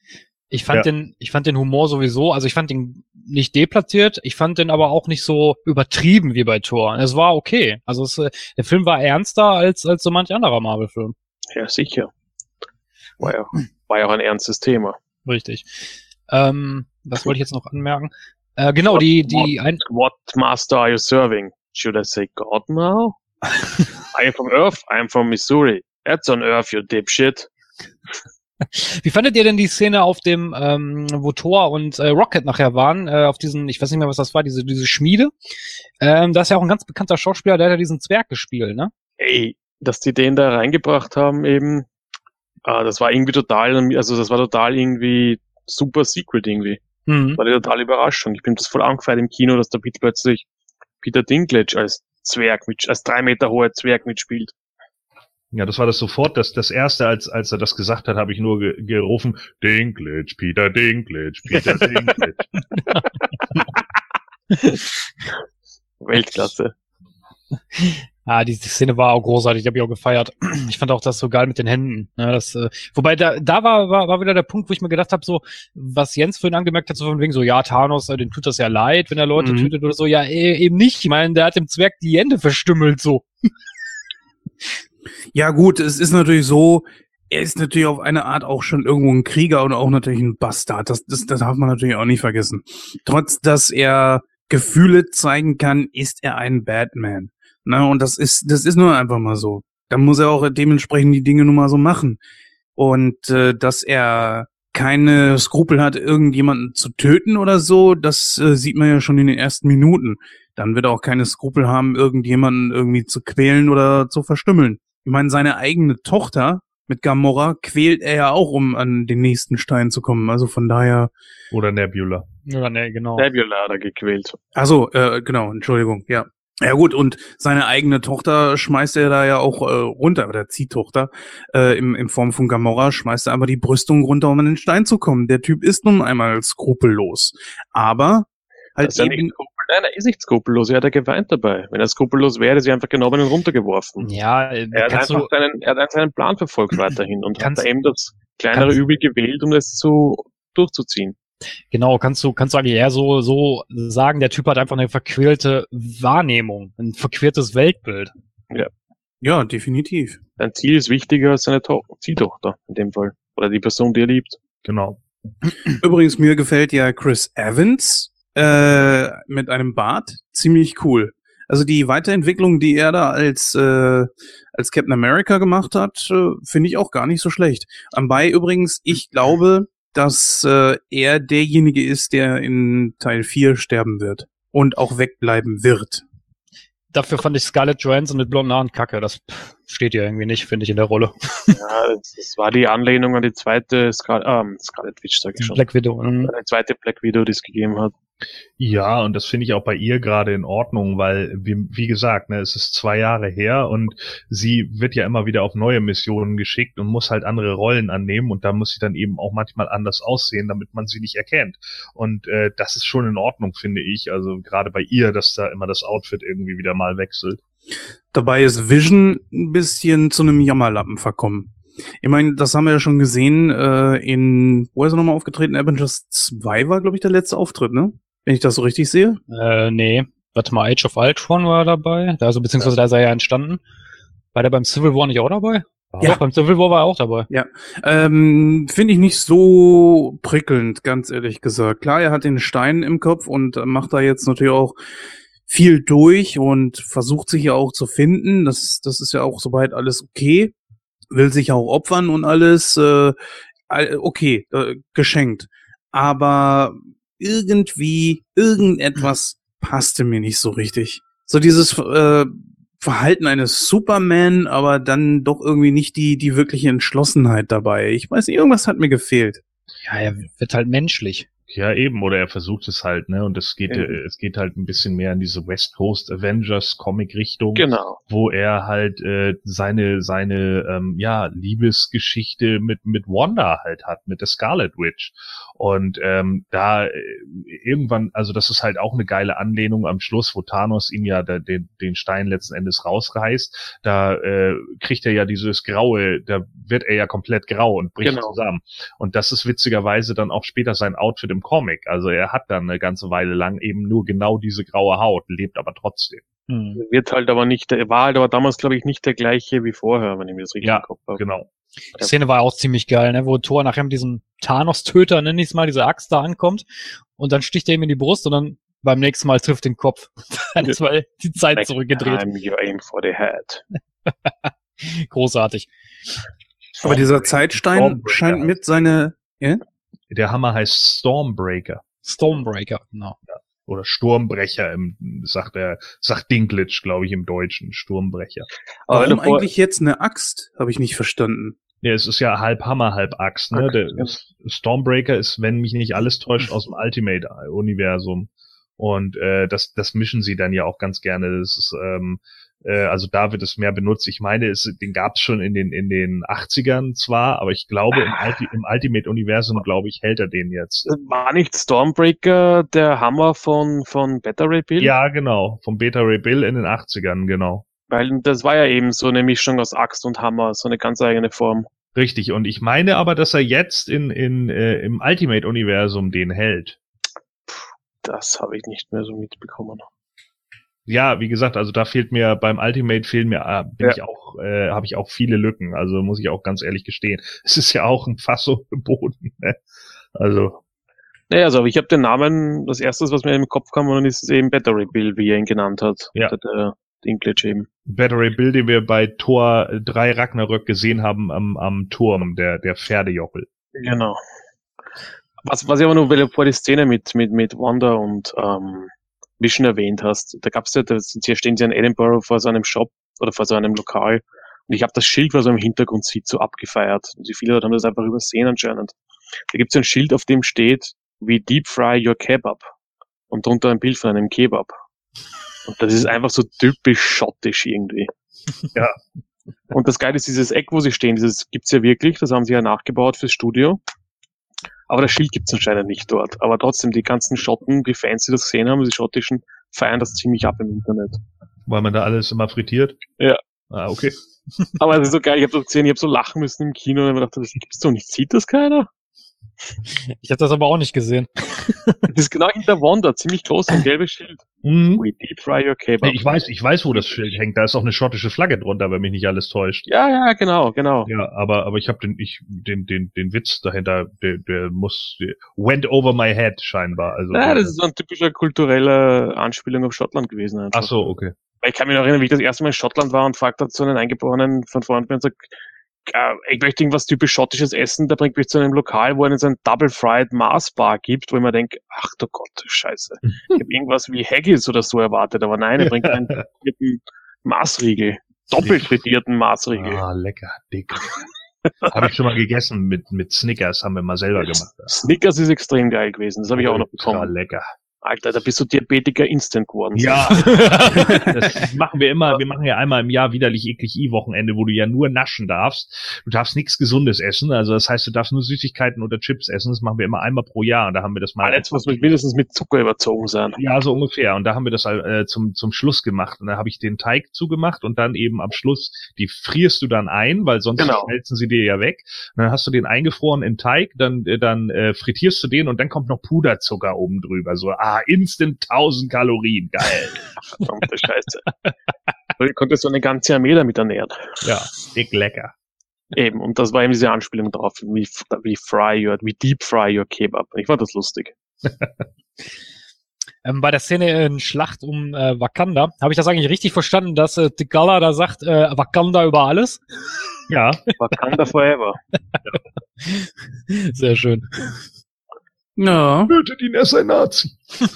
ich fand Ja. den, ich fand den Humor sowieso, also ich fand den nicht deplatziert, ich fand den aber auch nicht so übertrieben wie bei Thor. Es war okay. Also es, äh, der Film war ernster als, als so manch anderer Marvel-Film. Ja, sicher. War ja, war ja auch ein ernstes Thema. Richtig. Ähm, was wollte ich jetzt noch anmerken? Äh, genau, die, die ein, What master are you serving? Should I say God now? I am from Earth, I am from Missouri. That's on Earth, you dipshit. Wie fandet ihr denn die Szene auf dem, ähm, wo Thor und äh, Rocket nachher waren, äh, auf diesen, ich weiß nicht mehr, was das war, diese, diese Schmiede? Ähm, da ist ja auch ein ganz bekannter Schauspieler, der hat ja diesen Zwerg gespielt, ne? Ey, dass die den da reingebracht haben eben, ah, das war irgendwie total, also das war total irgendwie super secret irgendwie. Mhm. war die total Überraschung. Ich bin das voll angefeiert im Kino, dass da plötzlich Peter Dinklage als Zwerg mit, als drei Meter hoher Zwerg mitspielt. Ja, das war das sofort. Das, das erste, als, als er das gesagt hat, habe ich nur ge gerufen, Dinklage, Peter Dinklage, Peter Dinklage. Weltklasse. Ah, die, die Szene war auch großartig, habe ich auch gefeiert. Ich fand auch das so geil mit den Händen. Ja, das, äh, wobei da, da war, war, war wieder der Punkt, wo ich mir gedacht habe, so, was Jens vorhin angemerkt hat, so von wegen so, ja, Thanos, äh, dem tut das ja leid, wenn er Leute Mhm. tötet oder so. Ja, eh, eben nicht. Ich meine, der hat dem Zwerg die Hände verstümmelt, so. Ja, gut, es ist natürlich so, er ist natürlich auf eine Art auch schon irgendwo ein Krieger und auch natürlich ein Bastard. Das, das, das darf man natürlich auch nicht vergessen. Trotz, dass er Gefühle zeigen kann, ist er ein Batman. Na, und das ist, das ist nur einfach mal so. Da muss er auch dementsprechend die Dinge nun mal so machen. Und äh, dass er keine Skrupel hat, irgendjemanden zu töten oder so, das äh, sieht man ja schon in den ersten Minuten. Dann wird er auch keine Skrupel haben, irgendjemanden irgendwie zu quälen oder zu verstümmeln. Ich meine, seine eigene Tochter mit Gamora quält er ja auch, um an den nächsten Stein zu kommen. Also von daher. Oder Nebula. Ja, ne, genau. Nebula hat er gequält. Also, äh, genau, Entschuldigung, ja. Ja gut, und seine eigene Tochter schmeißt er da ja auch äh, runter, oder Ziehtochter, äh, im, in Form von Gamora, schmeißt er einfach die Brüstung runter, um an den Stein zu kommen. Der Typ ist nun einmal skrupellos. Aber halt Das ist ja eben, nicht skrupel- Nein, er ist nicht skrupellos, er hat ja geweint dabei. Wenn er skrupellos wäre, hätte sie einfach genommen und runtergeworfen. Ja, äh, Er hat einfach du, seinen, er hat einfach seinen Plan verfolgt weiterhin und hat Kannst- da eben das kleinere kannst- Übel gewählt, um es zu durchzuziehen. genau, kannst du, kannst du eigentlich eher so, so sagen, der Typ hat einfach eine verquirlte Wahrnehmung, ein verquirtes Weltbild. ja, definitiv. Sein Ziel ist wichtiger als seine to Ziehtochter in dem Fall. Oder die Person, die er liebt. Genau. Übrigens, mir gefällt ja Chris Evans äh, mit einem Bart ziemlich cool. Also die Weiterentwicklung, die er da als, äh, als Captain America gemacht hat, äh, finde ich auch gar nicht so schlecht. Anbei übrigens, ich glaube, dass äh, er derjenige ist, der in Teil 4 sterben wird und auch wegbleiben wird. Dafür fand ich Scarlett Johansson mit blonden Haaren kacke. Das steht ja irgendwie nicht, finde ich, in der Rolle. Ja, das, war die Anlehnung an die zweite Scar ähm, Scarlet Witch, sag ich schon. Black Widow. ähm, Die zweite Black Widow, die es gegeben hat. Ja, und das finde ich auch bei ihr gerade in Ordnung, weil, wie, wie gesagt, ne, es ist zwei Jahre her und sie wird ja immer wieder auf neue Missionen geschickt und muss halt andere Rollen annehmen und da muss sie dann eben auch manchmal anders aussehen, damit man sie nicht erkennt. Und äh, das ist schon in Ordnung, finde ich. Also gerade bei ihr, dass da immer das Outfit irgendwie wieder mal wechselt. Dabei ist Vision ein bisschen zu einem Jammerlappen verkommen. Ich meine, das haben wir ja schon gesehen äh, in, wo ist er nochmal aufgetreten? Avengers 2 war, glaube ich, der letzte Auftritt, ne? Wenn ich das so richtig sehe. Äh, nee. Warte mal, Age of Ultron war dabei. Also, beziehungsweise da ist er ja entstanden. War der beim Civil War nicht auch dabei? Ja. Doch, beim Civil War war er auch dabei. Ähm, Finde ich nicht so prickelnd, ganz ehrlich gesagt. Klar, er hat den Stein im Kopf und macht da jetzt natürlich auch viel durch und versucht sich ja auch zu finden. Das, das ist ja auch soweit alles okay. Will sich auch opfern und alles. Äh, okay, äh, geschenkt. Aber irgendwie, irgendetwas passte mir nicht so richtig. So dieses äh, Verhalten eines Superman, aber dann doch irgendwie nicht die, die wirkliche Entschlossenheit dabei. Ich weiß nicht, irgendwas hat mir gefehlt. Ja, er wird halt menschlich. Ja, eben, oder er versucht es halt, ne? Und es geht, äh, es geht halt ein bisschen mehr in diese West Coast Avengers Comic Richtung. Genau. wo er halt äh, seine seine ähm, ja Liebesgeschichte mit mit Wanda halt hat mit der Scarlet Witch und ähm, da äh, irgendwann also das ist halt auch eine geile Anlehnung am Schluss wo Thanos ihm ja da, den den Stein letzten Endes rausreißt da äh, kriegt er ja dieses graue da wird er ja komplett grau und bricht Genau. zusammen und das ist witzigerweise dann auch später sein Outfit im Comic also er hat dann eine ganze Weile lang eben nur genau diese graue Haut lebt aber trotzdem Hm. Wird halt aber nicht, der war halt aber damals, glaube ich, nicht der gleiche wie vorher, wenn ich mir das richtig Ja, im Kopf habe. genau Die Szene war auch ziemlich geil, ne? wo Thor nachher mit diesem Thanos-Töter, nenne ich es mal, diese Axt da ankommt und dann sticht er ihm in die Brust und dann beim nächsten Mal trifft den Kopf. Dann ist mal die Zeit Next zurückgedreht. time you aim for the head. Großartig. Aber dieser Zeitstein scheint mit seine, ja? Der Hammer heißt Stormbreaker Stormbreaker, genau. oder Sturmbrecher, im, sagt er, sagt Dinklage, glaube ich, im Deutschen, Sturmbrecher. Aber Warum eigentlich jetzt eine Axt? Habe ich nicht verstanden. Ja, es ist ja halb Hammer, halb Axt. Ne? Axt, Der ja. Stormbreaker ist, wenn mich nicht alles täuscht, aus dem Ultimate-Universum. Und äh, das, das mischen sie dann ja auch ganz gerne. Das ist, ähm, äh, also da wird es mehr benutzt. Ich meine, es, den gab es schon in den in den 80ern zwar, aber ich glaube im, Ulti im Ultimate-Universum, glaube ich, hält er den jetzt. War nicht Stormbreaker der Hammer von, von Beta Ray Bill? Ja, genau. Vom Beta Ray Bill in den 80ern, genau. Weil das war ja eben so eine Mischung aus Axt und Hammer, so eine ganz eigene Form. Richtig. Und ich meine aber, dass er jetzt in, in, äh, im Ultimate-Universum den hält. Das habe ich nicht mehr so mitbekommen. Ja, wie gesagt, also da fehlt mir beim Ultimate fehlen mir äh, bin Ja. ich auch äh, habe ich auch viele Lücken, also muss ich auch ganz ehrlich gestehen. Es ist ja auch ein Fass ohne Boden, ne? Also Naja, also ich habe den Namen, das erste, was mir im Kopf kam, und dann ist es eben Battery Bill, wie er ihn genannt hat. Ja. Der, der Dinklage eben. Battery Bill, den wir bei Tor 3 Ragnarök gesehen haben am, am Turm, der der Pferdejochel. Genau. Was, was ich aber nur will, vor die Szene mit, mit, mit Wanda und ähm, Vision erwähnt hast, da gab's ja, da sind sie, stehen sie in Edinburgh vor so einem Shop oder vor so einem Lokal und ich habe das Schild, was man im Hintergrund sieht, so abgefeiert. Und die viele Leute haben das einfach übersehen anscheinend. Da gibt's ein Schild, auf dem steht, wie Deep Fry Your Kebab und drunter ein Bild von einem Kebab. Und das ist einfach so typisch schottisch irgendwie. Ja. Und das Geile ist dieses Eck, wo sie stehen, dieses gibt's ja wirklich, das haben sie ja nachgebaut fürs Studio. Aber das Schild gibt's anscheinend nicht dort. Aber trotzdem, die ganzen Schotten, die Fans, die das gesehen haben, die schottischen, feiern das ziemlich ab im Internet. Weil man da alles immer frittiert. Ja. Ah, okay. Aber es ist so geil, ich habe das gesehen, ich habe so lachen müssen im Kino und hab mir gedacht, das gibt's doch nicht, sieht das keiner? Ich habe das aber auch nicht gesehen. Das ist genau hinter Wanda, ziemlich groß, ein gelbes Schild. Mhm. We deep fry your kebab. Ich weiß, ich weiß, wo das Schild hängt. Da ist auch eine schottische Flagge drunter, wenn mich nicht alles täuscht. Ja, ja, genau, genau. Ja, aber aber ich habe den ich den den den Witz dahinter, der der muss der went over my head scheinbar. Also Ja, das ist so ein typischer kultureller Anspielung auf Schottland gewesen einfach. ach so, okay. Weil Ich kann mich noch erinnern, wie ich das erste Mal in Schottland war und fragt hat so einen Eingeborenen von Freunden und sagt, äh, ich möchte irgendwas typisch schottisches essen, der bringt mich zu einem Lokal, wo es ein Double Fried Mars Bar gibt, wo ich mir denke, ach du Gott, Scheiße. Ich habe irgendwas wie Haggis oder so erwartet, aber nein, er bringt einen frittierten Maßriegel. Doppelt frittierten Maßriegel. Ah, lecker, dick. habe ich schon mal gegessen mit mit Snickers, haben wir mal selber gemacht. Snickers ist extrem geil gewesen, das habe ich auch noch bekommen. lecker. Alter, da bist du Diabetiker instant geworden. Ja, das machen wir immer. Wir machen ja einmal im Jahr widerlich eklig I-Wochenende, wo du ja nur naschen darfst. Du darfst nichts Gesundes essen. Also das heißt, du darfst nur Süßigkeiten oder Chips essen. Das machen wir immer einmal pro Jahr. Und da haben wir das mal. Alles muss mit mindestens mit Zucker überzogen sein. Ja, so ungefähr. Und da haben wir das äh, zum, zum Schluss gemacht. Und da habe ich den Teig zugemacht und dann eben am Schluss, die frierst du dann ein, weil sonst Genau. schmelzen sie dir ja weg. Und dann hast du den eingefroren in Teig, dann, äh, dann äh, frittierst du den und dann kommt noch Puderzucker oben drüber. So, ah, instant 1000 Kalorien. Geil. Verdammte Scheiße. Du konntest so eine ganze Armee damit ernähren. Ja, dick lecker. Eben, und das war eben diese Anspielung drauf, wie, wie fry your, wie deep fry your Kebab. Ich fand das lustig. Ähm, bei der Szene in Schlacht um äh, Wakanda, habe ich das eigentlich richtig verstanden, dass äh, T'Galla da sagt, äh, Wakanda über alles? Ja, Wakanda forever. Sehr schön. Ja. tötet ihn, er ist ein Nazi.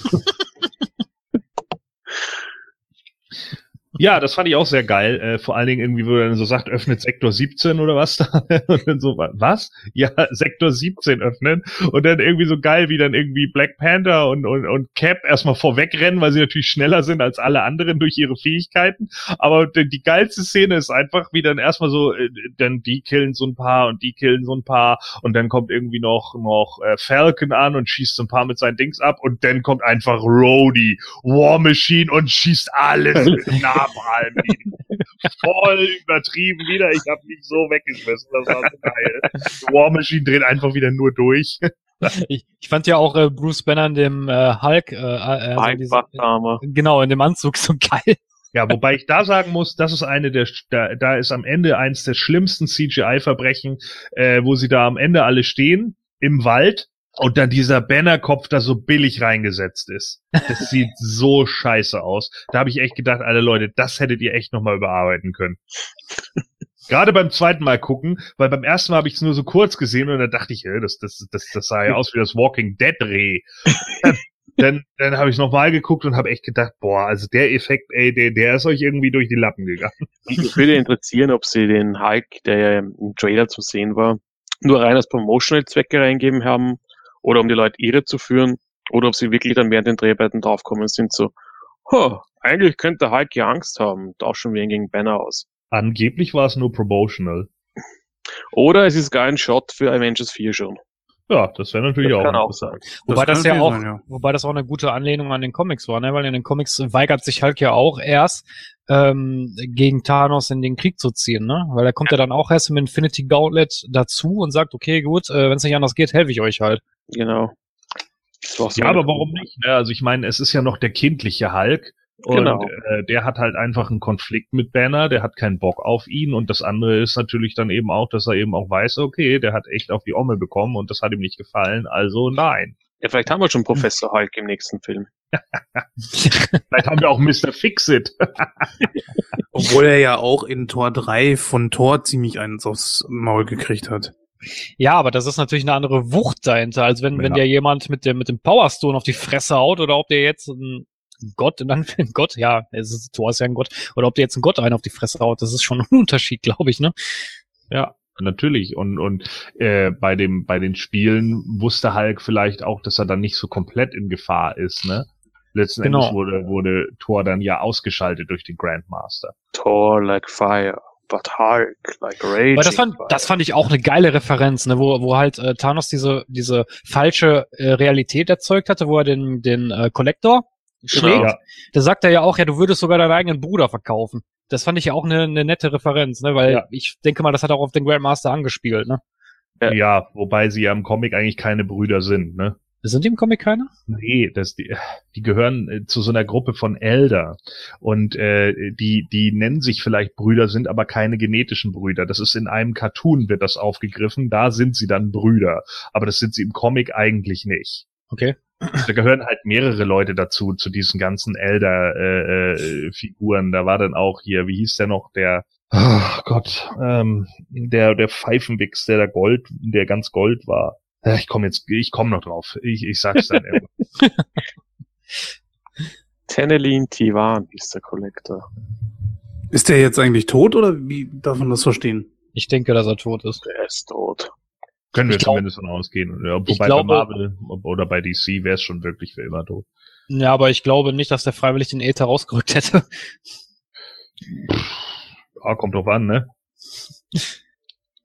Ja, das fand ich auch sehr geil. Äh, vor allen Dingen irgendwie, wo er dann so sagt, öffnet Sektor 17 oder was da. Und dann so, wa- was? Ja, Sektor 17 öffnen. Und dann irgendwie so geil, wie dann irgendwie Black Panther und, und, und Cap erstmal vorwegrennen, weil sie natürlich schneller sind als alle anderen durch ihre Fähigkeiten. Aber die, die geilste Szene ist einfach, wie dann erstmal so, äh, dann die killen so ein paar und die killen so ein paar. Und dann kommt irgendwie noch, noch äh, Falcon an und schießt so ein paar mit seinen Dings ab. Und dann kommt einfach Rhodey, War Machine und schießt alles mit Napalm. Voll übertrieben wieder. Ich habe mich so weggeschmissen. Das war so geil. War Machine dreht einfach wieder nur durch. Ich, ich fand ja auch äh, Bruce Banner in dem äh, Hulk, äh, äh, Hulk diese- Bachhammer. genau, in dem Anzug so geil. Ja, wobei ich da sagen muss, das ist eine der, da, da ist am Ende eins der schlimmsten CGI-Verbrechen, äh, wo sie da am Ende alle stehen im Wald und dann dieser Bannerkopf da so billig reingesetzt ist. Das sieht so scheiße aus. Da habe ich echt gedacht, alle Leute, das hättet ihr echt nochmal überarbeiten können. Gerade beim zweiten Mal gucken, weil beim ersten Mal habe ich es nur so kurz gesehen und dann dachte ich, äh, das, das, das, das sah ja aus wie das Walking Dead Reh. dann dann habe ich nochmal geguckt und habe echt gedacht, boah, also der Effekt, ey, der, der ist euch irgendwie durch die Lappen gegangen. Mich würde interessieren, ob sie den Hulk, der ja im Trailer zu sehen war, nur rein als Promotional-Zwecke reingeben haben oder um die Leute irre zu führen oder ob sie wirklich dann während den Dreharbeiten draufkommen sind, so, huh, eigentlich könnte Hulk ja Angst haben, tauschen wir ihn gegen Banner aus. Angeblich war es nur promotional. Oder es ist gar ein Shot für Avengers 4 schon. Ja, das wäre natürlich Das auch. kann auch interessant. Wobei das, kann ja auch, sein, ja. wobei das auch eine gute Anlehnung an den Comics war, ne? Weil in den Comics weigert sich Hulk ja auch erst, ähm, gegen Thanos in den Krieg zu ziehen, ne? Weil er kommt ja, dann auch erst im Infinity Gauntlet dazu und sagt, okay, gut, äh, wenn es nicht anders geht, helfe ich euch halt. Genau. So Ja, aber warum nicht? Ne? Also ich meine, es ist ja noch der kindliche Hulk. Und Genau. äh, der hat halt einfach einen Konflikt mit Banner, der hat keinen Bock auf ihn und das andere ist natürlich dann eben auch, dass er eben auch weiß, okay, der hat echt auf die Omme bekommen und das hat ihm nicht gefallen, also nein. Ja, vielleicht haben wir schon Professor Hulk im nächsten Film. Vielleicht haben wir auch Mr. Fixit. Obwohl er ja auch in Tor 3 von Tor ziemlich eins aufs Maul gekriegt hat. Ja, aber das ist natürlich eine andere Wucht dahinter, als wenn, wenn Ja. dir jemand mit dem, mit dem Power Stone auf die Fresse haut oder ob der jetzt ein Gott, in Anführungszeichen Gott, ja, es ist, Thor ist ja ein Gott, oder ob der jetzt ein Gott einen auf die Fresse haut, das ist schon ein Unterschied, glaube ich, ne? Ja, natürlich. Und, und äh, bei, dem, bei den Spielen wusste Hulk vielleicht auch, dass er dann nicht so komplett in Gefahr ist, ne? Letzten Genau. Endes wurde, wurde Thor dann ja ausgeschaltet durch den Grandmaster. Thor like fire, but Hulk like raging Weil das fand, das fand ich auch eine geile Referenz, ne, wo, wo halt äh, Thanos diese, diese falsche äh, Realität erzeugt hatte, wo er den, den äh, Collector schlägt. Genau. Da sagt er ja auch, ja, du würdest sogar deinen eigenen Bruder verkaufen. Das fand ich ja auch eine, eine nette Referenz, ne, weil Ja. ich denke mal, das hat auch auf den Grandmaster angespielt, ne. Ja. Ja. wobei sie ja im Comic eigentlich keine Brüder sind, ne? Sind die im Comic keine? Nee, das, die, die gehören äh, zu so einer Gruppe von Elder. Und äh, die, die nennen sich vielleicht Brüder, sind aber keine genetischen Brüder. Das ist in einem Cartoon wird das aufgegriffen, da sind sie dann Brüder. Aber das sind sie im Comic eigentlich nicht. Okay. Da gehören halt mehrere Leute dazu, zu diesen ganzen Elder-Figuren. Äh, Figuren. da war dann auch hier, wie hieß der noch, der Oh Gott, ähm, der, der Pfeifenwichs, der da Gold, der ganz Gold war. Ja, Ich komme jetzt, ich komme noch drauf. Ich, ich sag's dann irgendwann. Tennelin Tivan ist der Collector. Ist der jetzt eigentlich tot oder wie darf man das verstehen? Ich denke, dass er tot ist. Der ist tot. Können wir glaub- zumindest von ausgehen. Ja, ich wobei glaube- bei Marvel oder bei DC wäre es schon wirklich für immer tot. Ja, aber ich glaube nicht, dass der freiwillig den Äther rausgerückt hätte. Ja, kommt drauf an, ne?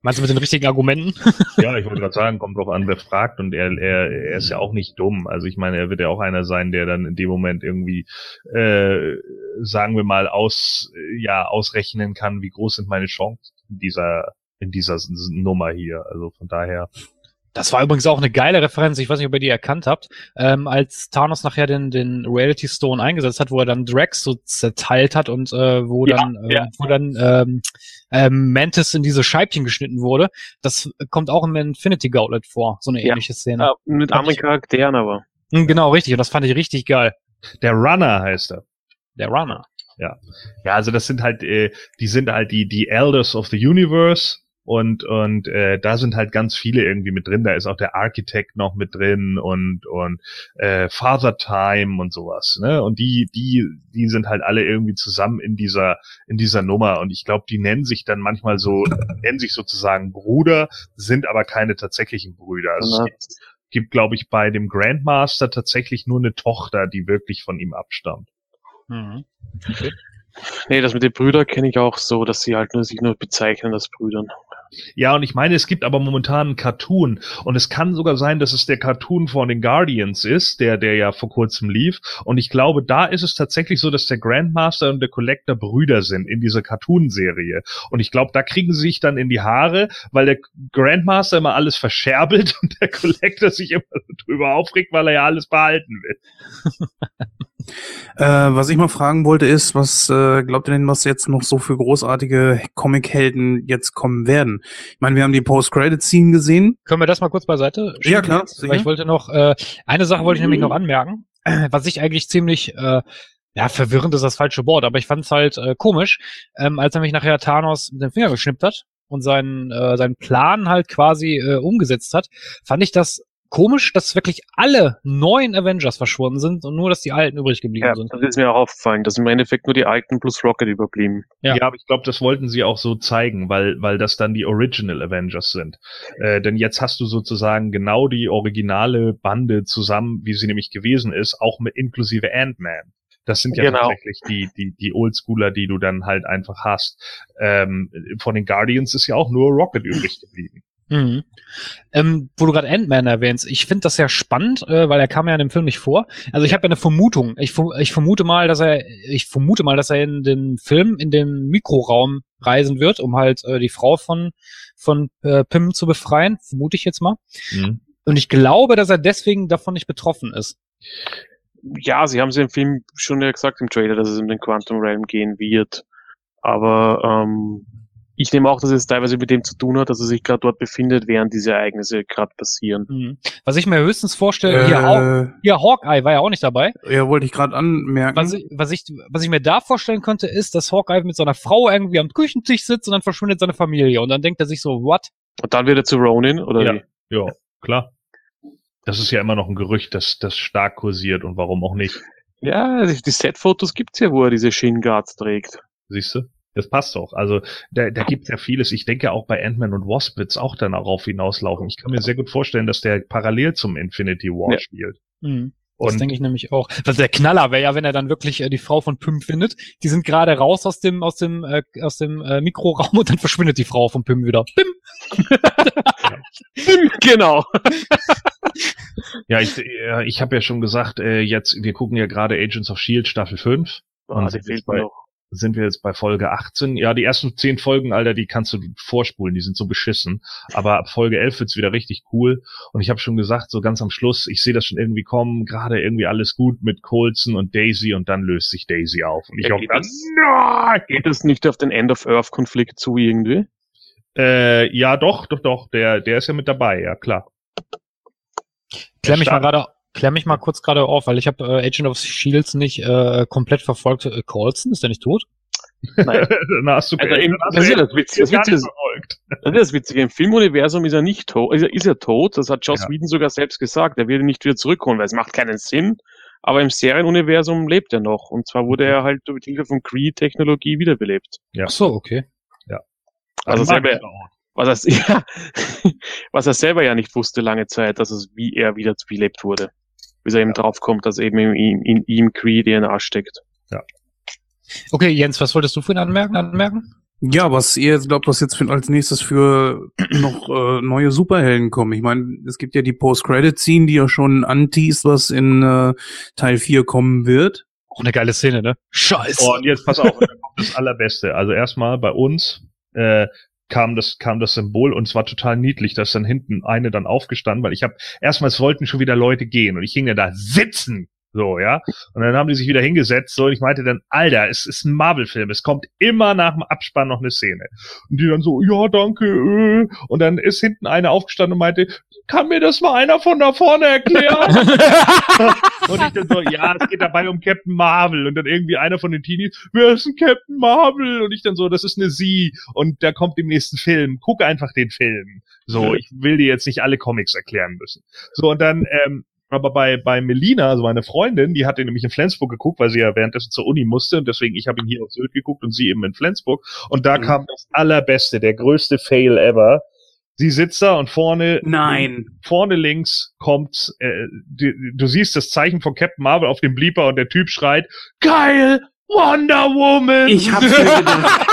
Meinst du mit den richtigen Argumenten? Ja, ich wollte gerade sagen, kommt drauf an, wer fragt und er, er, er ist ja auch nicht dumm. Also ich meine, er wird ja auch einer sein, der dann in dem Moment irgendwie, äh, sagen wir mal, aus, ja, ausrechnen kann, wie groß sind meine Chancen in dieser, in dieser Nummer hier. Also von daher. Das war übrigens auch eine geile Referenz. Ich weiß nicht, ob ihr die erkannt habt. Ähm, als Thanos nachher den, den Reality Stone eingesetzt hat, wo er dann Drax so zerteilt hat und äh, wo Ja, dann, äh, ja. wo dann ähm, ähm, Mantis in diese Scheibchen geschnitten wurde. Das kommt auch im Infinity Gauntlet vor, so eine Ja. ähnliche Szene. Ja, mit anderen Charakteren aber. Mhm, Genau, richtig. Und das fand ich richtig geil. Der Runner heißt er. Der Runner. Ja, also das sind halt, äh, die sind halt die, die Elders of the Universe und, und äh, da sind halt ganz viele irgendwie mit drin. Da ist auch der Architekt noch mit drin und, und äh, Father Time und sowas. Ne? Und die, die, die sind halt alle irgendwie zusammen in dieser, in dieser Nummer. Und ich glaube, die nennen sich dann manchmal so, nennen sich sozusagen Bruder, sind aber keine tatsächlichen Brüder. Also es gibt, gibt glaube ich, bei dem Grandmaster tatsächlich nur eine Tochter, die wirklich von ihm abstammt. Mhm. Nee, das mit den Brüdern kenne ich auch so, dass sie halt nur sich nur bezeichnen als Brüdern. Ja, und ich meine, es gibt aber momentan einen Cartoon und es kann sogar sein, dass es der Cartoon von den Guardians ist, der, der ja vor kurzem lief. Und ich glaube, da ist es tatsächlich so, dass der Grandmaster und der Collector Brüder sind in dieser Cartoon-Serie. Und ich glaube, da kriegen sie sich dann in die Haare, weil der Grandmaster immer alles verscherbelt und der Collector sich immer drüber aufregt, weil er ja alles behalten will. Äh, was ich mal fragen wollte ist, was äh, glaubt ihr denn, was jetzt noch so für großartige Comic-Helden jetzt kommen werden? Ich meine, wir haben die Post-Credit-Scene gesehen. Können wir das mal kurz beiseite? Ja, klar, Weil ich wollte noch, äh, eine Sache wollte ich nämlich noch anmerken, was ich eigentlich ziemlich, äh, ja, verwirrend ist das falsche Wort, aber ich fand es halt äh, komisch, ähm, als er mich nachher Thanos mit dem Finger geschnippt hat und seinen, äh, seinen Plan halt quasi äh, umgesetzt hat, fand ich das komisch, dass wirklich alle neuen Avengers verschwunden sind und nur, dass die alten übrig geblieben Ja, sind. das ist mir auch aufgefallen, dass im Endeffekt nur die alten plus Rocket überblieben. Ja. Ja, aber ich glaube, das wollten sie auch so zeigen, weil, weil das dann die Original Avengers sind. Äh, denn jetzt hast du sozusagen genau die originale Bande zusammen, wie sie nämlich gewesen ist, auch mit inklusive Ant-Man. Das sind ja Genau. tatsächlich die, die, die Oldschooler, die du dann halt einfach hast. Ähm, von den Guardians ist ja auch nur Rocket übrig geblieben. Mhm. Ähm, wo du gerade Ant-Man erwähnst, ich finde das ja spannend, äh, weil er kam ja in dem Film nicht vor. Also ich habe ja eine Vermutung. Ich, ich vermute mal, dass er, ich vermute mal, dass er in dem Film in den Mikroraum reisen wird, um halt äh, die Frau von von äh, Pim zu befreien. Vermute ich jetzt mal. Mhm. Und ich glaube, dass er deswegen davon nicht betroffen ist. Ja, sie haben es im Film schon ja gesagt im Trailer, dass es um den Quantum Realm gehen wird. Aber ähm, ich nehme auch, dass es teilweise mit dem zu tun hat, dass er sich gerade dort befindet, während diese Ereignisse gerade passieren. Mhm. Was ich mir höchstens vorstelle, hier, Haw Äh, hier Hawkeye war ja auch nicht dabei. ja, wollte ich gerade anmerken. Was ich, was, ich, was ich mir da vorstellen könnte, ist, dass Hawkeye mit seiner Frau irgendwie am Küchentisch sitzt und dann verschwindet seine Familie. Und dann denkt er sich so, what? Und dann wird er zu Ronin, oder Ja. wie? Ja, klar. Das ist ja immer noch ein Gerücht, das, das stark kursiert und warum auch nicht. Ja, die die Set-Fotos gibt's ja, wo er diese Shin Guards trägt. Siehst du? Das passt doch. Also da, da gibt's ja vieles. Ich denke auch bei Ant-Man und Wasp wird's auch dann darauf hinauslaufen. Ich kann mir sehr gut vorstellen, dass der parallel zum Infinity War Ja. spielt. Mhm. Das Und denke ich nämlich auch. Was der Knaller wäre ja, wenn er dann wirklich äh, die Frau von Pym findet. Die sind gerade raus aus dem aus dem äh, aus dem äh, Mikroraum und dann verschwindet die Frau von Pym wieder. Pym. genau. ja, ich, äh, ich habe ja schon gesagt, äh, jetzt, wir gucken ja gerade Agents of Shield Staffel 5. Ah, Und sind fehlt jetzt bei, noch. Sind wir jetzt bei Folge 18. Ja, die ersten 10 Folgen, Alter, die kannst du vorspulen, die sind so beschissen. Aber ab Folge 11 wird's wieder richtig cool. Und ich habe schon gesagt, so ganz am Schluss, ich sehe das schon irgendwie kommen, gerade irgendwie alles gut mit Colson und Daisy und dann löst sich Daisy auf. Und ich Ja, auch geht dann, das- nein! Geht es nicht auf den End of Earth Konflikt zu irgendwie? Äh, ja, doch, doch, doch, der, der ist ja mit dabei, ja klar. Klär mich mal gerade klär mich mal kurz gerade auf, weil ich habe äh, Agent of Shields nicht äh, komplett verfolgt. Äh, Coulson, ist der nicht tot? Nein. dann hast du, Also im, das ist ja das Witzige. Das, Witzige nicht ist, verfolgt. das ist das Witzige. Im Filmuniversum ist er nicht tot. Ist er, ist er tot? Das hat Joss Ja. Whedon sogar selbst gesagt. Er will ihn nicht wieder zurückholen, weil es macht keinen Sinn. Aber im Serienuniversum lebt er noch. Und zwar wurde er halt mit Hilfe von Kree-Technologie wiederbelebt. Ja. Ach so, okay. Also mag selber-. Was er, ja, was er selber ja nicht wusste lange Zeit, dass es, wie er wieder belebt wurde. Bis er eben draufkommt, dass eben in, ihm- in ihm Kree-DNA steckt. Okay, Jens, was wolltest du für ihn anmerken? anmerken? Ja, was ihr jetzt glaubt, was jetzt für, als nächstes für noch äh, neue Superhelden kommen. Ich meine, es gibt ja die Post-Credit-Scene, die ja schon anteast, was in äh, Teil 4 kommen wird. Auch eine geile Szene, ne? Scheiße. Oh, und jetzt pass auf, das Allerbeste. Also erstmal bei uns äh, kam das kam das Symbol und es war total niedlich, dass dann hinten eine dann aufgestanden, weil ich habe erstmal es wollten schon wieder Leute gehen und ich hing ja da sitzen. So, ja. Und dann haben die sich wieder hingesetzt, so, und ich meinte dann, Alter, es ist ein Marvel-Film, es kommt immer nach dem Abspann noch eine Szene. Und die dann so, ja, danke, äh. Und dann ist hinten eine aufgestanden und meinte, kann mir das mal einer von da vorne erklären? Und ich dann so, ja, es geht dabei um Captain Marvel. Und dann irgendwie einer von den Teenies, wer ist ein Captain Marvel? Und ich dann so, das ist eine Sie. Und der kommt im nächsten Film. Guck einfach den Film. So, ich will dir jetzt nicht alle Comics erklären müssen. So, und dann, ähm, aber bei, bei Melina, also meine Freundin, die hatte nämlich in Flensburg geguckt, weil sie ja währenddessen zur Uni musste und deswegen, ich habe ihn hier auf Sylt geguckt und sie eben in Flensburg. Und da Mhm. kam das allerbeste, der größte Fail ever. Sie sitzt da und vorne Nein. vorne links kommt, äh, du, du siehst das Zeichen von Captain Marvel auf dem Bleeper und der Typ schreit, geil, Wonder Woman! Ich hab's mir gedacht.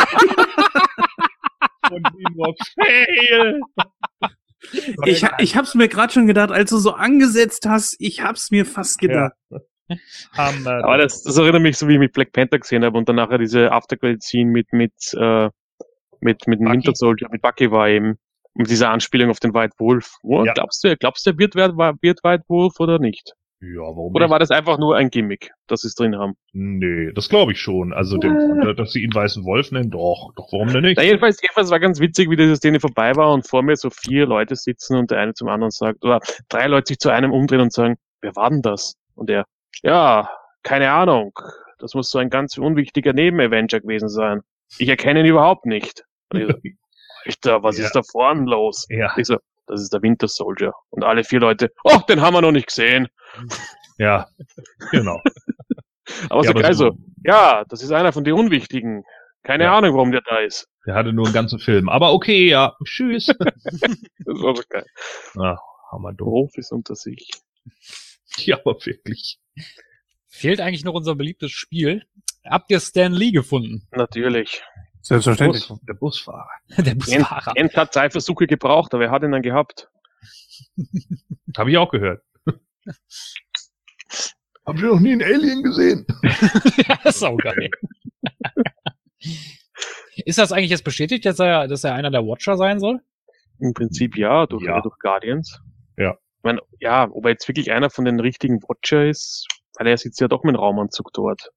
und sie nur, fail! Ich, ich hab's mir gerade schon gedacht, als du so angesetzt hast, ich hab's mir fast gedacht. Hammer. Aber das, das erinnert mich so, wie ich mit Black Panther gesehen habe und dann nachher diese Aftercredit-Scene mit, mit, äh, mit, mit dem Bucky. Winter Soldier, mit Bucky war eben, mit dieser Anspielung auf den White Wolf. Oh, Ja. Glaubst du, glaubst du, er wird, wird, wird White Wolf oder nicht? Ja, warum Oder nicht? war das einfach nur ein Gimmick, das sie es drin haben? Nee, das glaube ich schon. Also, den, dass sie ihn weißen Wolf nennen, doch, doch, warum denn nicht? Na, jedenfalls, jedenfalls war ganz witzig, wie diese Szene vorbei war und vor mir so vier Leute sitzen und der eine zum anderen sagt, oder drei Leute sich zu einem umdrehen und sagen, wer war denn das? Und er, ja, keine Ahnung. Das muss so ein ganz unwichtiger Neben-Avenger gewesen sein. Ich erkenne ihn überhaupt nicht. Und ich so, Alter, was Ja. ist da vorne los? Ja, Ich so, das ist der Winter Soldier. Und alle vier Leute, oh, den haben wir noch nicht gesehen. ja, genau. Aber Ja, so aber geil so- ja, das ist einer von den Unwichtigen. Keine Ja. Ahnung, warum der da ist. Der hatte nur einen ganzen Film. Aber okay, ja, tschüss. Das war so geil. ah, hammer doof. Profis unter sich. Ja, aber wirklich. Fehlt eigentlich noch unser beliebtes Spiel. Habt ihr Stan Lee gefunden? Natürlich. Selbstverständlich. Bus, der Busfahrer. Der Busfahrer. Jens hat zwei Versuche gebraucht, aber er hat ihn dann gehabt. Habe ich auch gehört. Habt ihr noch nie einen Alien gesehen? ja, saugeil. Ist das eigentlich jetzt bestätigt, dass er, dass er einer der Watcher sein soll? Im Prinzip ja, durch, Ja. durch Guardians. Ja. Ich meine, ja, ob er jetzt wirklich einer von den richtigen Watcher ist, weil er sitzt ja doch mit dem Raumanzug dort.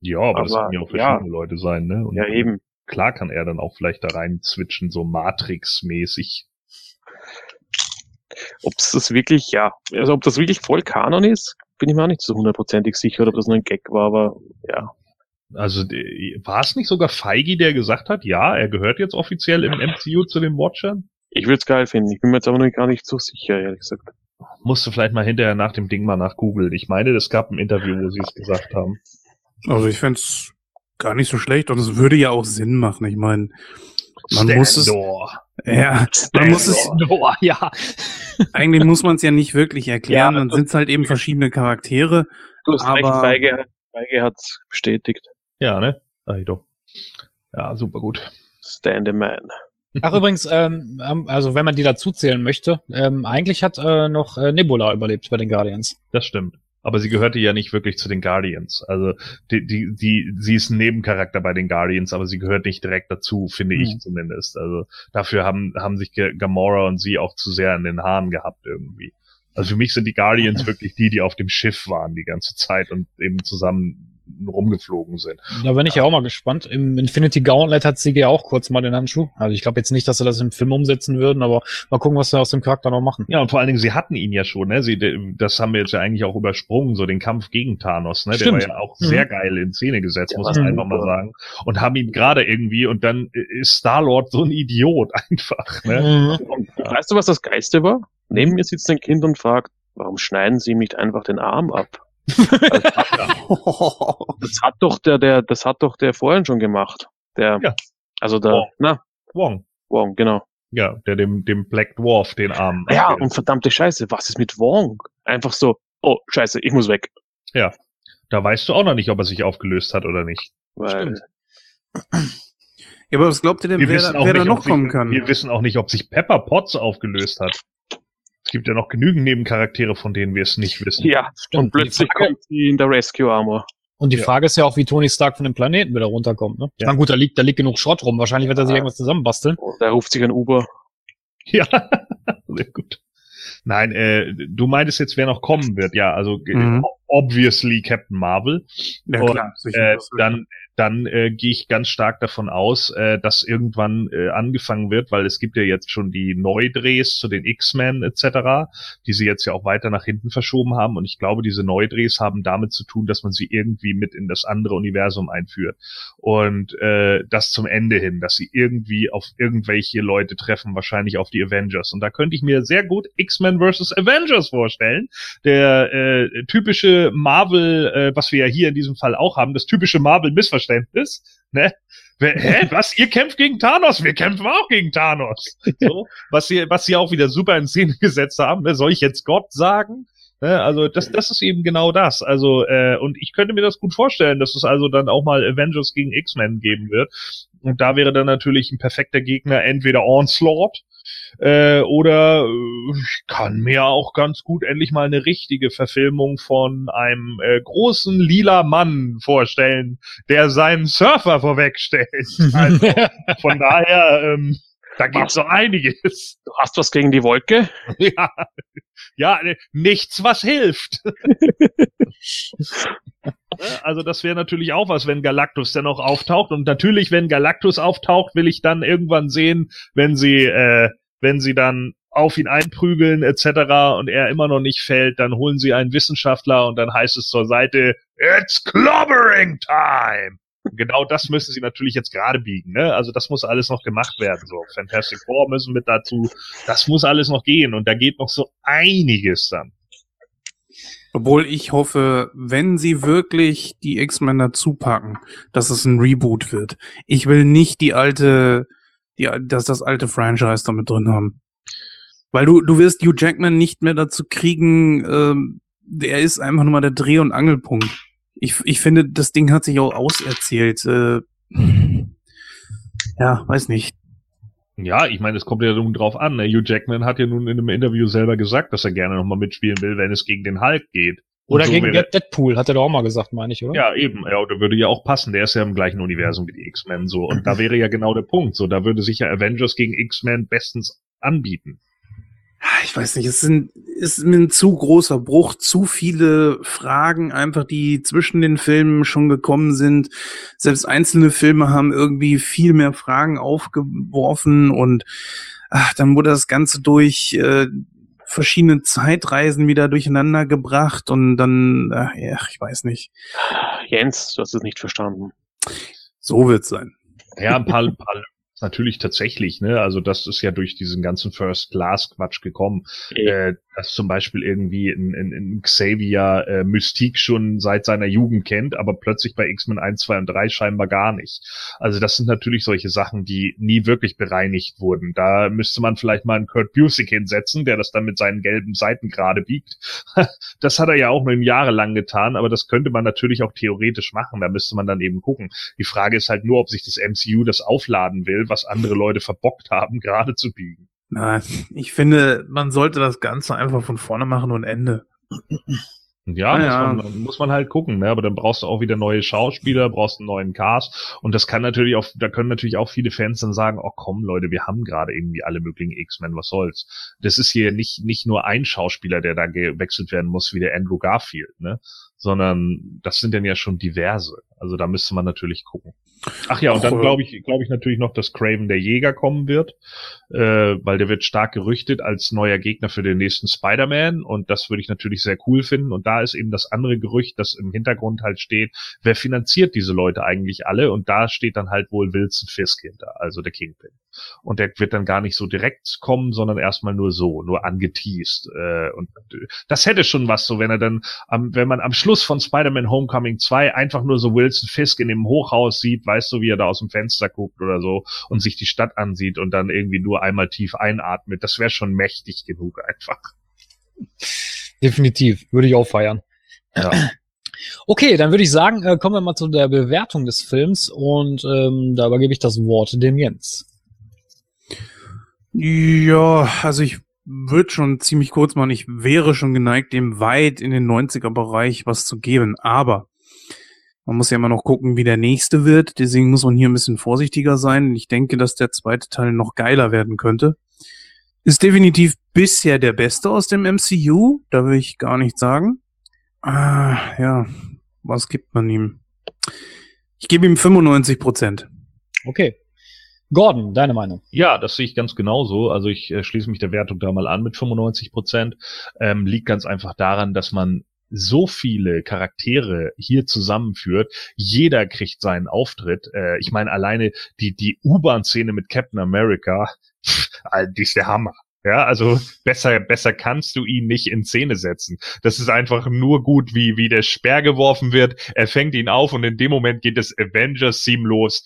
Ja, aber, das Aber, können ja auch ja. verschiedene Leute sein, ne? Und Ja, eben. Klar kann er dann auch vielleicht da rein switchen, so Matrix-mäßig. Ob es das wirklich, ja, also ob das wirklich voll Kanon ist, bin ich mir auch nicht so hundertprozentig sicher, oder ob das nur ein Gag war, aber ja. Also die- war es nicht sogar Feige, der gesagt hat, ja, er gehört jetzt offiziell im MCU zu den Watchern? Ich würde es geil finden. Ich bin mir jetzt aber noch gar nicht so sicher, ehrlich gesagt. Musst du vielleicht mal hinterher nach dem Ding mal nach googeln. Ich meine, es gab ein Interview, wo sie es gesagt haben. Also ich fänd's gar nicht so schlecht und es würde ja auch Sinn machen. Ich meine, man muss es, ja, man muss es, ja. eigentlich muss man es ja nicht wirklich erklären. Ja, Dann sind es halt eben verschiedene Charaktere. Du hast recht, Aber- Feige, Feige hat bestätigt. Ja, ne? Doch. Ja, super gut. Stand a man. Ach, übrigens, ähm, ähm, also wenn man die dazu zählen möchte, ähm, eigentlich hat äh, noch äh, Nebula überlebt bei den Guardians. Das stimmt. Aber sie gehörte ja nicht wirklich zu den Guardians. Also die, die, die, sie ist ein Nebencharakter bei den Guardians, aber sie gehört nicht direkt dazu, finde ich Mhm. zumindest. Also dafür haben, haben sich Gamora und sie auch zu sehr in den Haaren gehabt irgendwie. Also für mich sind die Guardians wirklich die, die auf dem Schiff waren die ganze Zeit und eben zusammen rumgeflogen sind. Da bin ich ja auch mal gespannt. Im Infinity Gauntlet hat sie ja auch kurz mal den Handschuh. Also ich glaube jetzt nicht, dass sie das im Film umsetzen würden, aber mal gucken, was sie aus dem Charakter noch machen. Ja, und vor allen Dingen, sie hatten ihn ja schon, ne? Sie, das haben wir jetzt ja eigentlich auch übersprungen, so den Kampf gegen Thanos, ne? Der Stimmt. war ja auch Mhm. sehr geil in Szene gesetzt, Der muss man einfach mal sagen. Und haben ihn gerade irgendwie, und dann ist Star-Lord so ein Idiot einfach, ne? Mhm. Und weißt du, was das Geiste war? Neben mir sitzt ein Kind und fragt, warum schneiden sie ihm nicht einfach den Arm ab? Das hat doch der, der, das hat doch der vorhin schon gemacht. Der, Ja. also der, Wong. na, Wong. Wong, genau. Ja, der dem, dem Black Dwarf den Arm. Ja, abgeht. und verdammte Scheiße, was ist mit Wong? Einfach so, oh, Scheiße, ich muss weg. da weißt du auch noch nicht, ob er sich aufgelöst hat oder nicht. Weil, Stimmt. Ja, aber was glaubt ihr denn, Wir wer, wissen da- auch wer da nicht, noch ob kommen sich, kann? Wir wissen auch nicht, ob sich Pepper Potts aufgelöst hat. Es gibt ja noch genügend Nebencharaktere, von denen wir es nicht wissen. ja, Stimmt. und plötzlich kommt sie in der Rescue Armor. Und die Ja. Frage ist ja auch, wie Tony Stark von dem Planeten wieder runterkommt. Ne? Ich Ja. meine, gut, da liegt, da liegt genug Schrott rum. Wahrscheinlich wird er sich irgendwas zusammenbasteln. Und da ruft sich ein Uber. Ja, sehr gut. Nein, äh, du meintest jetzt, wer noch kommen wird. Ja, also Mhm. obviously Captain Marvel. Ja, Und, klar, sicher. Äh, dann dann äh, gehe ich ganz stark davon aus, äh, dass irgendwann äh, angefangen wird, weil es gibt ja jetzt schon die Neudrehs zu den X-Men etc., die sie jetzt ja auch weiter nach hinten verschoben haben. Und ich glaube, diese Neudrehs haben damit zu tun, dass man sie irgendwie mit in das andere Universum einführt. Und äh, das zum Ende hin, dass sie irgendwie auf irgendwelche Leute treffen, wahrscheinlich auf die Avengers. Und da könnte ich mir sehr gut X-Men versus Avengers vorstellen. Der äh, typische Marvel, äh, was wir ja hier in diesem Fall auch haben, das typische Marvel-Missverständnis, ne? Wer, hä, was? Ihr kämpft gegen Thanos? Wir kämpfen auch gegen Thanos. So, was sie, was sie auch wieder super in Szene gesetzt haben. Ne? Soll ich jetzt Gott sagen? Ne? Also das, das ist eben genau das. Also äh, und ich könnte mir das gut vorstellen, dass es also dann auch mal Avengers gegen X-Men geben wird. Und da wäre dann natürlich ein perfekter Gegner entweder Onslaught äh, oder äh, ich kann mir auch ganz gut endlich mal eine richtige Verfilmung von einem äh, großen lila Mann vorstellen, der seinen Surfer vorwegstellt. Also von daher, ähm, da gibt's so einiges. Du hast was gegen die Wolke? Ja, ja äh, nichts, was hilft. Also das wäre natürlich auch was, wenn Galactus dann auch auftaucht. Und natürlich, wenn Galactus auftaucht, will ich dann irgendwann sehen, wenn sie, äh, wenn sie dann auf ihn einprügeln etc. und er immer noch nicht fällt, dann holen sie einen Wissenschaftler und dann heißt es zur Seite, It's clobbering time! Genau das müssen sie natürlich jetzt gerade biegen, ne? Also das muss alles noch gemacht werden. So Fantastic Four müssen mit dazu. Das muss alles noch gehen und da geht noch so einiges dann. Obwohl ich hoffe, wenn sie wirklich die X-Men dazu packen, dass es ein Reboot wird. Ich will nicht die alte, die, dass das alte Franchise damit drin haben. Weil du, du wirst Hugh Jackman nicht mehr dazu kriegen, ähm, der ist einfach nur mal der Dreh- und Angelpunkt. Ich, ich finde, das Ding hat sich auch auserzählt. Äh, ja, weiß nicht. Ja, ich meine, es kommt ja nun drauf an. Ne? Hugh Jackman hat ja nun in einem Interview selber gesagt, dass er gerne nochmal mitspielen will, wenn es gegen den Hulk geht. Oder so gegen wäre- Deadpool, hat er doch auch mal gesagt, meine ich, oder? Ja, eben. Ja, der würde ja auch passen. Der ist ja im gleichen Universum wie die X-Men so. Und da wäre ja genau der Punkt. So, da würde sich ja Avengers gegen X-Men bestens anbieten. Ich weiß nicht, es sind, ist ein zu großer Bruch, zu viele Fragen einfach, die zwischen den Filmen schon gekommen sind. Selbst einzelne Filme haben irgendwie viel mehr Fragen aufgeworfen und ach, dann wurde das Ganze durch äh, verschiedene Zeitreisen wieder durcheinander gebracht und dann, ach, ja, ich weiß nicht. Jens, du hast es nicht verstanden. So wird's sein. Ja, ein paar, ein paar natürlich tatsächlich, ne? Also das ist ja durch diesen ganzen First Class Quatsch gekommen, äh, dass zum Beispiel irgendwie ein, ein, ein Xavier äh, Mystique schon seit seiner Jugend kennt, aber plötzlich bei X-Men 1, 2 und 3 scheinbar gar nicht. Also das sind natürlich solche Sachen, die nie wirklich bereinigt wurden. Da müsste man vielleicht mal einen Kurt Busiek hinsetzen, der das dann mit seinen gelben Seiten gerade biegt. das hat er ja auch nur jahrelang getan, aber das könnte man natürlich auch theoretisch machen. Da müsste man dann eben gucken. Die Frage ist halt nur, ob sich das MCU das aufladen will, was andere Leute verbockt haben, gerade zu biegen. Na, ich finde, man sollte das Ganze einfach von vorne machen und Ende. Ja, Ja, muss, man, muss man halt gucken, ne? Aber dann brauchst du auch wieder neue Schauspieler, brauchst einen neuen Cast. Und das kann natürlich auch, da können natürlich auch viele Fans dann sagen, oh komm, Leute, wir haben gerade irgendwie alle möglichen X-Men, was soll's. Das ist hier nicht, nicht nur ein Schauspieler, der da gewechselt werden muss, wie der Andrew Garfield, ne? Sondern das sind dann ja schon diverse. Also da müsste man natürlich gucken. Ach ja, und dann Och, glaube ich, glaube ich natürlich noch, dass Craven der Jäger kommen wird, äh, weil der wird stark gerüchtet als neuer Gegner für den nächsten Spider-Man und das würde ich natürlich sehr cool finden. Und da ist eben das andere Gerücht, das im Hintergrund halt steht, wer finanziert diese Leute eigentlich alle? Und da steht dann halt wohl Wilson Fisk hinter, also der Kingpin. Und der wird dann gar nicht so direkt kommen, sondern erstmal nur so, nur angeteased. Äh, und äh, das hätte schon was, so wenn er dann, am, wenn man am Schluss von Spider-Man Homecoming 2 einfach nur so Wilson Fisk in dem Hochhaus sieht, weißt du, wie er da aus dem Fenster guckt oder so und sich die Stadt ansieht und dann irgendwie nur einmal tief einatmet, das wäre schon mächtig genug einfach. Definitiv, würde ich auch feiern. Ja. Okay, dann würde ich sagen, äh, kommen wir mal zu der Bewertung des Films und ähm, da übergebe ich das Wort dem Jens. Ja, also ich würde schon ziemlich kurz machen. Ich wäre schon geneigt, dem weit in den 90er-Bereich was zu geben. Aber man muss ja immer noch gucken, wie der nächste wird. Deswegen muss man hier ein bisschen vorsichtiger sein. Ich denke, dass der zweite Teil noch geiler werden könnte. Ist definitiv bisher der beste aus dem MCU. Da will ich gar nicht sagen. Ah, ja. Was gibt man ihm? Ich gebe ihm 95 Prozent. Okay. Gordon, deine Meinung? Ja, das sehe ich ganz genauso. Also ich äh, schließe mich der Wertung da mal an mit 95 Prozent. Ähm, liegt ganz einfach daran, dass man so viele Charaktere hier zusammenführt. Jeder kriegt seinen Auftritt. Äh, ich meine, alleine die, die U-Bahn-Szene mit Captain America, pff, die ist der Hammer. Ja, also besser, besser kannst du ihn nicht in Szene setzen. Das ist einfach nur gut, wie, wie der Speer geworfen wird. Er fängt ihn auf und in dem Moment geht das Avengers-Theme los.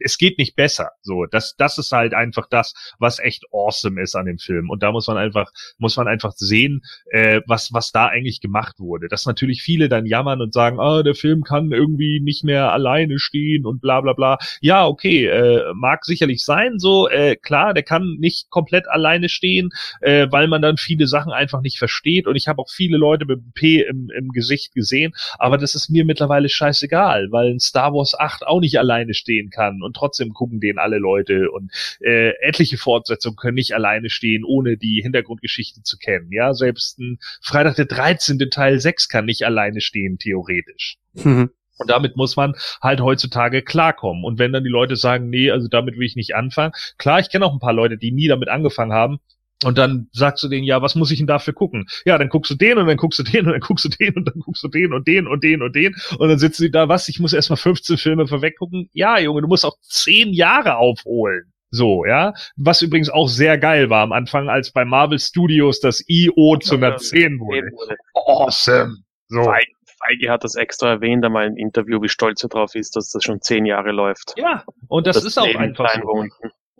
Es geht nicht besser. So, das, das ist halt einfach das, was echt awesome ist an dem Film. Und da muss man einfach, muss man einfach sehen, äh, was, was da eigentlich gemacht wurde. Dass natürlich viele dann jammern und sagen, ah, der Film kann irgendwie nicht mehr alleine stehen und bla bla bla. Ja, okay, äh, mag sicherlich sein, so, äh, klar, der kann nicht komplett alleine stehen, äh, weil man dann viele Sachen einfach nicht versteht. Und ich habe auch viele Leute mit P im, im Gesicht gesehen, aber das ist mir mittlerweile scheißegal, weil ein Star Wars 8 auch nicht alleine stehen kann und trotzdem gucken den alle Leute und äh, etliche Fortsetzungen können nicht alleine stehen, ohne die Hintergrundgeschichte zu kennen. Ja, selbst ein Freitag der 13. Teil 6 kann nicht alleine stehen, theoretisch. Mhm. Und damit muss man halt heutzutage klarkommen. Und wenn dann die Leute sagen, nee, also damit will ich nicht anfangen. Klar, ich kenne auch ein paar Leute, die nie damit angefangen haben. Und dann sagst du denen, ja, was muss ich denn dafür gucken? Ja, dann guckst du den und dann guckst du den und dann guckst du den und dann guckst du den und den und den und den. Und dann sitzen die da, was? Ich muss erstmal 15 Filme vorweg gucken. Ja, Junge, du musst auch 10 Jahre aufholen. So, ja. Was übrigens auch sehr geil war am Anfang, als bei Marvel Studios das IO zu einer 10 wurde. Awesome. So. Feige, Feige hat das extra erwähnt, einmal im Interview, wie stolz er drauf ist, dass das schon zehn Jahre läuft. Ja, und das, ist auch einfach so.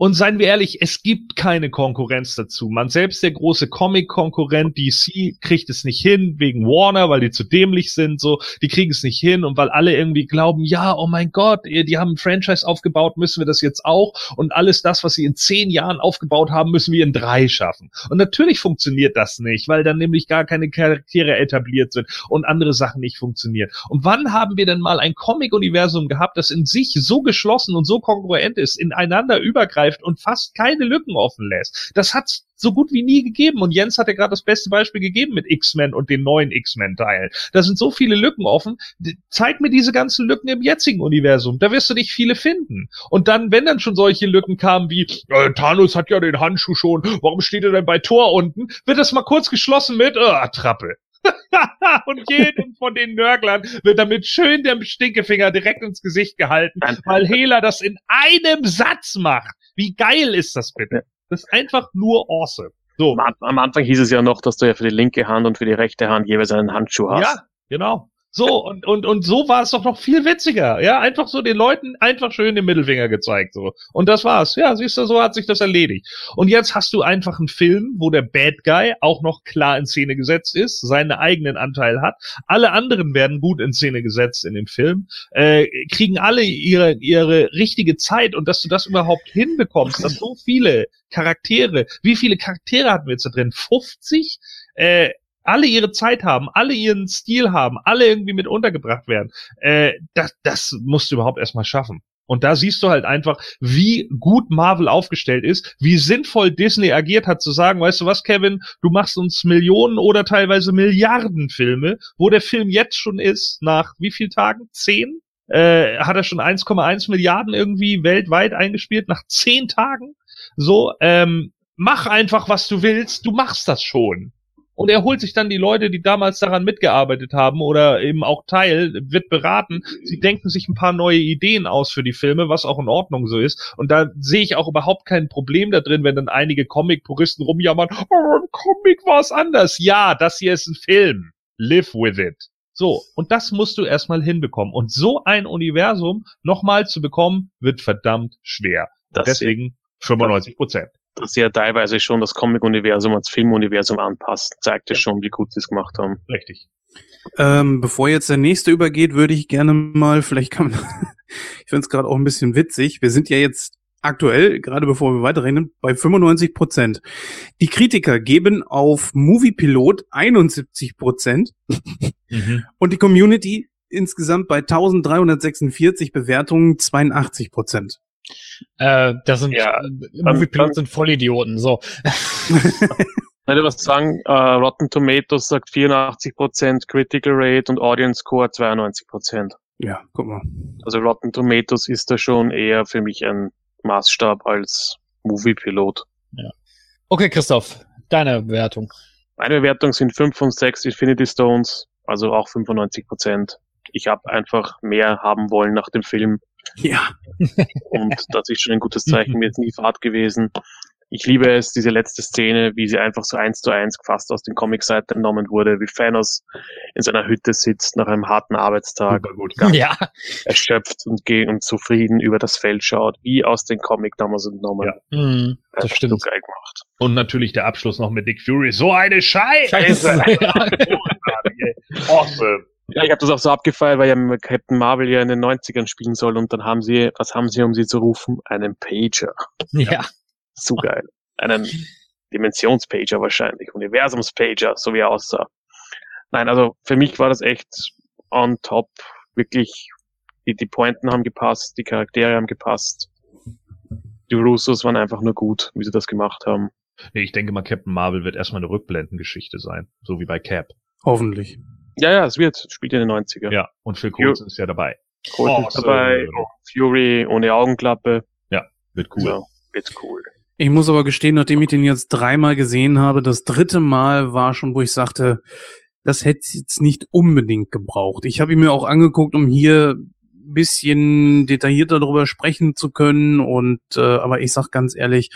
Und seien wir ehrlich, es gibt keine Konkurrenz dazu. Man selbst der große Comic-Konkurrent DC kriegt es nicht hin wegen Warner, weil die zu dämlich sind, so. Die kriegen es nicht hin und weil alle irgendwie glauben, ja, oh mein Gott, die haben ein Franchise aufgebaut, müssen wir das jetzt auch. Und alles das, was sie in zehn Jahren aufgebaut haben, müssen wir in drei schaffen. Und natürlich funktioniert das nicht, weil dann nämlich gar keine Charaktere etabliert sind und andere Sachen nicht funktionieren. Und wann haben wir denn mal ein Comic-Universum gehabt, das in sich so geschlossen und so kongruent ist, ineinander übergreift und fast keine Lücken offen lässt. Das hat's so gut wie nie gegeben. Und Jens hat ja gerade das beste Beispiel gegeben mit X-Men und den neuen X-Men-Teilen. Da sind so viele Lücken offen. Zeig mir diese ganzen Lücken im jetzigen Universum. Da wirst du nicht viele finden. Und dann, wenn dann schon solche Lücken kamen wie, äh, Thanos hat ja den Handschuh schon, warum steht er denn bei Tor unten? Wird das mal kurz geschlossen mit, äh, Attrappe. und jedem von den Nörglern wird damit schön der Stinkefinger direkt ins Gesicht gehalten, weil Hela das in einem Satz macht. Wie geil ist das bitte? Das ist einfach nur awesome. So. Am, am Anfang hieß es ja noch, dass du ja für die linke Hand und für die rechte Hand jeweils einen Handschuh hast. Ja, genau. So, und, und, und so war es doch noch viel witziger. Ja, einfach so den Leuten einfach schön den Mittelfinger gezeigt. so Und das war's. Ja, siehst du, so hat sich das erledigt. Und jetzt hast du einfach einen Film, wo der Bad Guy auch noch klar in Szene gesetzt ist, seinen eigenen Anteil hat. Alle anderen werden gut in Szene gesetzt in dem Film, äh, kriegen alle ihre, ihre richtige Zeit und dass du das überhaupt hinbekommst, dass so viele Charaktere, wie viele Charaktere hatten wir jetzt da drin? 50? Äh, alle ihre Zeit haben, alle ihren Stil haben, alle irgendwie mit untergebracht werden, äh, das, das musst du überhaupt erstmal schaffen. Und da siehst du halt einfach, wie gut Marvel aufgestellt ist, wie sinnvoll Disney agiert hat, zu sagen, weißt du was, Kevin, du machst uns Millionen oder teilweise Milliarden Filme, wo der Film jetzt schon ist, nach wie viel Tagen? Zehn? Äh, hat er schon 1,1 Milliarden irgendwie weltweit eingespielt, nach zehn Tagen? So, ähm, mach einfach, was du willst, du machst das schon. Und er holt sich dann die Leute, die damals daran mitgearbeitet haben oder eben auch Teil, wird beraten. Sie denken sich ein paar neue Ideen aus für die Filme, was auch in Ordnung so ist. Und da sehe ich auch überhaupt kein Problem da drin, wenn dann einige Comic-Puristen rumjammern, oh, im Comic war es anders. Ja, das hier ist ein Film. Live with it. So, und das musst du erstmal hinbekommen. Und so ein Universum nochmal zu bekommen, wird verdammt schwer. Das Deswegen 95 Prozent dass sie ja teilweise schon das Comic-Universum als Filmuniversum anpassen, zeigt es schon, wie gut sie es gemacht haben. Richtig. Ähm, bevor jetzt der nächste übergeht, würde ich gerne mal, vielleicht kann man, ich finde es gerade auch ein bisschen witzig, wir sind ja jetzt aktuell, gerade bevor wir weiterreden, bei 95 Prozent. Die Kritiker geben auf Moviepilot 71 Prozent mhm. und die Community insgesamt bei 1346 Bewertungen 82 Prozent. Äh, das sind ja, Moviepilots sind Vollidioten. So. Ich würde was sagen, uh, Rotten Tomatoes sagt 84%, Critical Rate und Audience Score 92%. Ja, guck mal. Also Rotten Tomatoes ist da schon eher für mich ein Maßstab als Moviepilot. Ja. Okay, Christoph, deine Bewertung. Meine Bewertung sind 5 von 6 Infinity Stones, also auch 95%. Ich habe einfach mehr haben wollen nach dem Film ja. Und das ist schon ein gutes Zeichen. Mir ist nie Fahrt gewesen. Ich liebe es, diese letzte Szene, wie sie einfach so eins zu eins fast aus den Comic-Seiten entnommen wurde, wie Thanos in seiner Hütte sitzt nach einem harten Arbeitstag, gut. ganz ja. erschöpft und, und zufrieden über das Feld schaut, wie aus den Comic damals entnommen. Ja. Mhm, das, das stimmt. So geil gemacht. Und natürlich der Abschluss noch mit Nick Fury. So eine Scheiße! Scheiße. awesome. Ja, ich habe das auch so abgefeiert, weil ja Captain Marvel ja in den 90ern spielen soll und dann haben sie, was haben sie, um sie zu rufen? Einen Pager. Ja. Zu geil. Einen Dimensionspager wahrscheinlich, Universumspager, so wie er aussah. Nein, also für mich war das echt on top. Wirklich, die, die Pointen haben gepasst, die Charaktere haben gepasst. Die Russos waren einfach nur gut, wie sie das gemacht haben. Ich denke mal, Captain Marvel wird erstmal eine Rückblendengeschichte sein, so wie bei Cap. Hoffentlich. Ja, ja, es wird. Spielt in den 90er. Ja, und Phil Coulson ist ja dabei. Coulson oh, ist dabei. So. Fury ohne Augenklappe. Ja, wird cool. So, wird cool. Ich muss aber gestehen, nachdem ich den jetzt dreimal gesehen habe, das dritte Mal war schon, wo ich sagte, das hätte jetzt nicht unbedingt gebraucht. Ich habe ihn mir auch angeguckt, um hier bisschen detaillierter darüber sprechen zu können. Und äh, aber ich sag ganz ehrlich,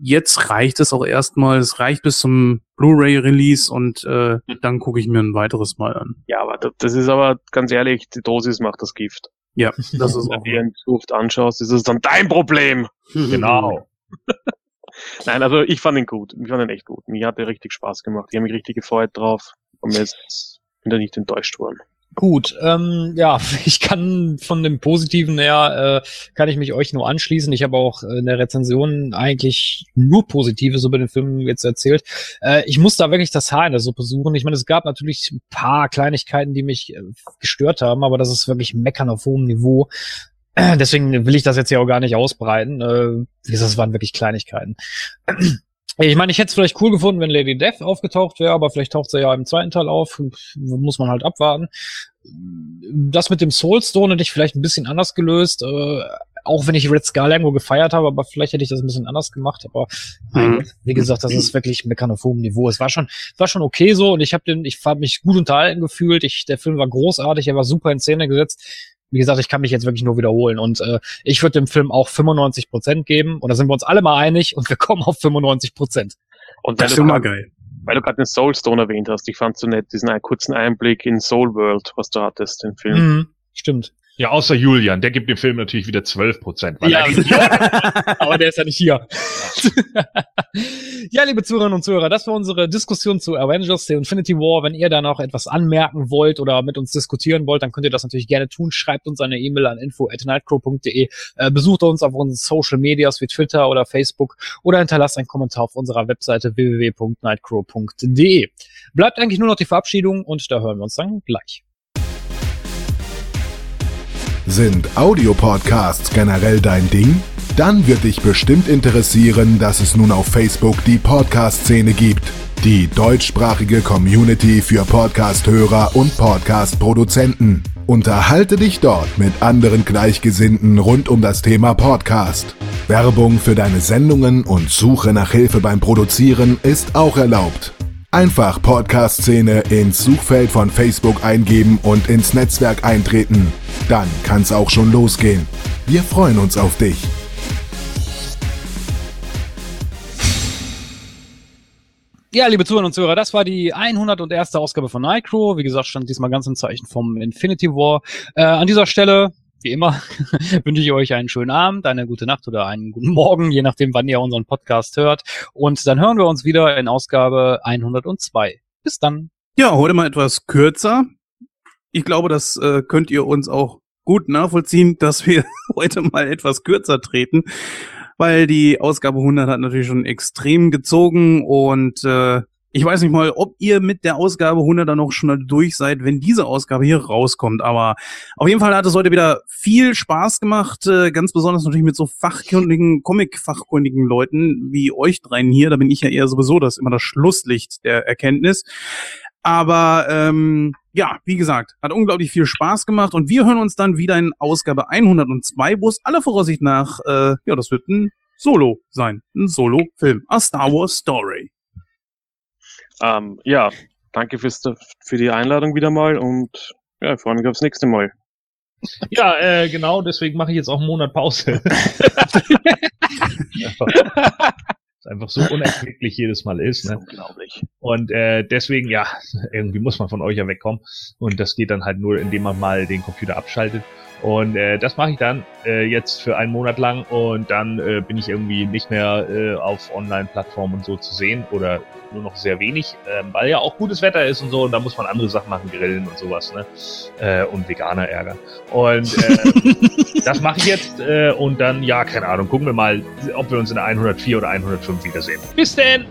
jetzt reicht es auch erstmal. Es reicht bis zum Blu-ray-Release und äh, hm. dann gucke ich mir ein weiteres Mal an. Ja, aber das ist aber ganz ehrlich, die Dosis macht das Gift. Ja, das ist auch. Wenn du ihn oft anschaust, ist es dann dein Problem. Genau. Nein, also ich fand ihn gut. Ich fand ihn echt gut. Mir hat er richtig Spaß gemacht. Ich habe mich richtig gefreut drauf. Und jetzt bin da nicht enttäuscht worden. Gut, ähm, ja, ich kann von dem Positiven her, äh, kann ich mich euch nur anschließen. Ich habe auch in der Rezension eigentlich nur Positives über den Film jetzt erzählt. Äh, ich muss da wirklich das Haar in der Suppe suchen. Ich meine, es gab natürlich ein paar Kleinigkeiten, die mich äh, gestört haben, aber das ist wirklich Meckern auf hohem Niveau. Äh, deswegen will ich das jetzt hier auch gar nicht ausbreiten. Äh, es waren wirklich Kleinigkeiten. Ich meine, ich hätte es vielleicht cool gefunden, wenn Lady Death aufgetaucht wäre, aber vielleicht taucht sie ja im zweiten Teil auf. Muss man halt abwarten. Das mit dem Soulstone hätte ich vielleicht ein bisschen anders gelöst. Äh, auch wenn ich Red Skull irgendwo gefeiert habe, aber vielleicht hätte ich das ein bisschen anders gemacht. Aber mhm. wie gesagt, das ist wirklich Meckern auf hohem Niveau. Es war schon, war schon okay so und ich habe den, ich habe mich gut unterhalten gefühlt. Ich, der Film war großartig, er war super in Szene gesetzt wie gesagt, ich kann mich jetzt wirklich nur wiederholen. Und äh, ich würde dem Film auch 95 Prozent geben. Und da sind wir uns alle mal einig und wir kommen auf 95 Prozent. Und das ist immer geil. Weil du gerade den Soulstone erwähnt hast, ich fand so nett diesen kurzen Einblick in Soul World, was du hattest, den Film. Mhm, stimmt. Ja, außer Julian, der gibt dem Film natürlich wieder 12 Prozent. Ja, aber der ist ja nicht hier. ja, liebe Zuhörerinnen und Zuhörer, das war unsere Diskussion zu Avengers, The Infinity War. Wenn ihr da noch etwas anmerken wollt oder mit uns diskutieren wollt, dann könnt ihr das natürlich gerne tun. Schreibt uns eine E-Mail an info.nightcrow.de, äh, besucht uns auf unseren Social Medias wie Twitter oder Facebook oder hinterlasst einen Kommentar auf unserer Webseite www.nightcrow.de. Bleibt eigentlich nur noch die Verabschiedung und da hören wir uns dann gleich. Sind Audiopodcasts generell dein Ding? Dann wird dich bestimmt interessieren, dass es nun auf Facebook die Podcast-Szene gibt. Die deutschsprachige Community für Podcast-Hörer und Podcast-Produzenten. Unterhalte dich dort mit anderen Gleichgesinnten rund um das Thema Podcast. Werbung für deine Sendungen und Suche nach Hilfe beim Produzieren ist auch erlaubt. Einfach Podcast-Szene ins Suchfeld von Facebook eingeben und ins Netzwerk eintreten. Dann kann's auch schon losgehen. Wir freuen uns auf dich. Ja, liebe Zuhörer und Zuhörer, das war die 101. Ausgabe von Nightcrow. Wie gesagt, stand diesmal ganz im Zeichen vom Infinity War. Äh, an dieser Stelle wie immer wünsche ich euch einen schönen Abend, eine gute Nacht oder einen guten Morgen, je nachdem, wann ihr unseren Podcast hört. Und dann hören wir uns wieder in Ausgabe 102. Bis dann. Ja, heute mal etwas kürzer. Ich glaube, das äh, könnt ihr uns auch gut nachvollziehen, dass wir heute mal etwas kürzer treten, weil die Ausgabe 100 hat natürlich schon extrem gezogen und äh, ich weiß nicht mal, ob ihr mit der Ausgabe 100 dann noch schon durch seid, wenn diese Ausgabe hier rauskommt. Aber auf jeden Fall hat es heute wieder viel Spaß gemacht. Äh, ganz besonders natürlich mit so fachkundigen, Comic-fachkundigen Leuten wie euch dreien hier. Da bin ich ja eher sowieso das immer das Schlusslicht der Erkenntnis. Aber ähm, ja, wie gesagt, hat unglaublich viel Spaß gemacht. Und wir hören uns dann wieder in Ausgabe 102, wo es aller Voraussicht nach, äh, ja, das wird ein Solo sein. Ein Solo-Film. A Star Wars Story. Ähm, ja, danke fürs, für die Einladung wieder mal und ja, ich freue mich aufs nächste Mal. Ja, äh, genau, deswegen mache ich jetzt auch einen Monat Pause. ist einfach so unerquicklich jedes Mal ist. Ne? Unglaublich. Und äh, deswegen, ja, irgendwie muss man von euch ja wegkommen. Und das geht dann halt nur, indem man mal den Computer abschaltet und äh, das mache ich dann äh, jetzt für einen Monat lang und dann äh, bin ich irgendwie nicht mehr äh, auf Online-Plattformen und so zu sehen oder nur noch sehr wenig, äh, weil ja auch gutes Wetter ist und so und da muss man andere Sachen machen, grillen und sowas, ne? Äh, und Veganer ärgern. Und äh, das mache ich jetzt äh, und dann, ja, keine Ahnung, gucken wir mal, ob wir uns in der 104 oder 105 wiedersehen. Bis denn!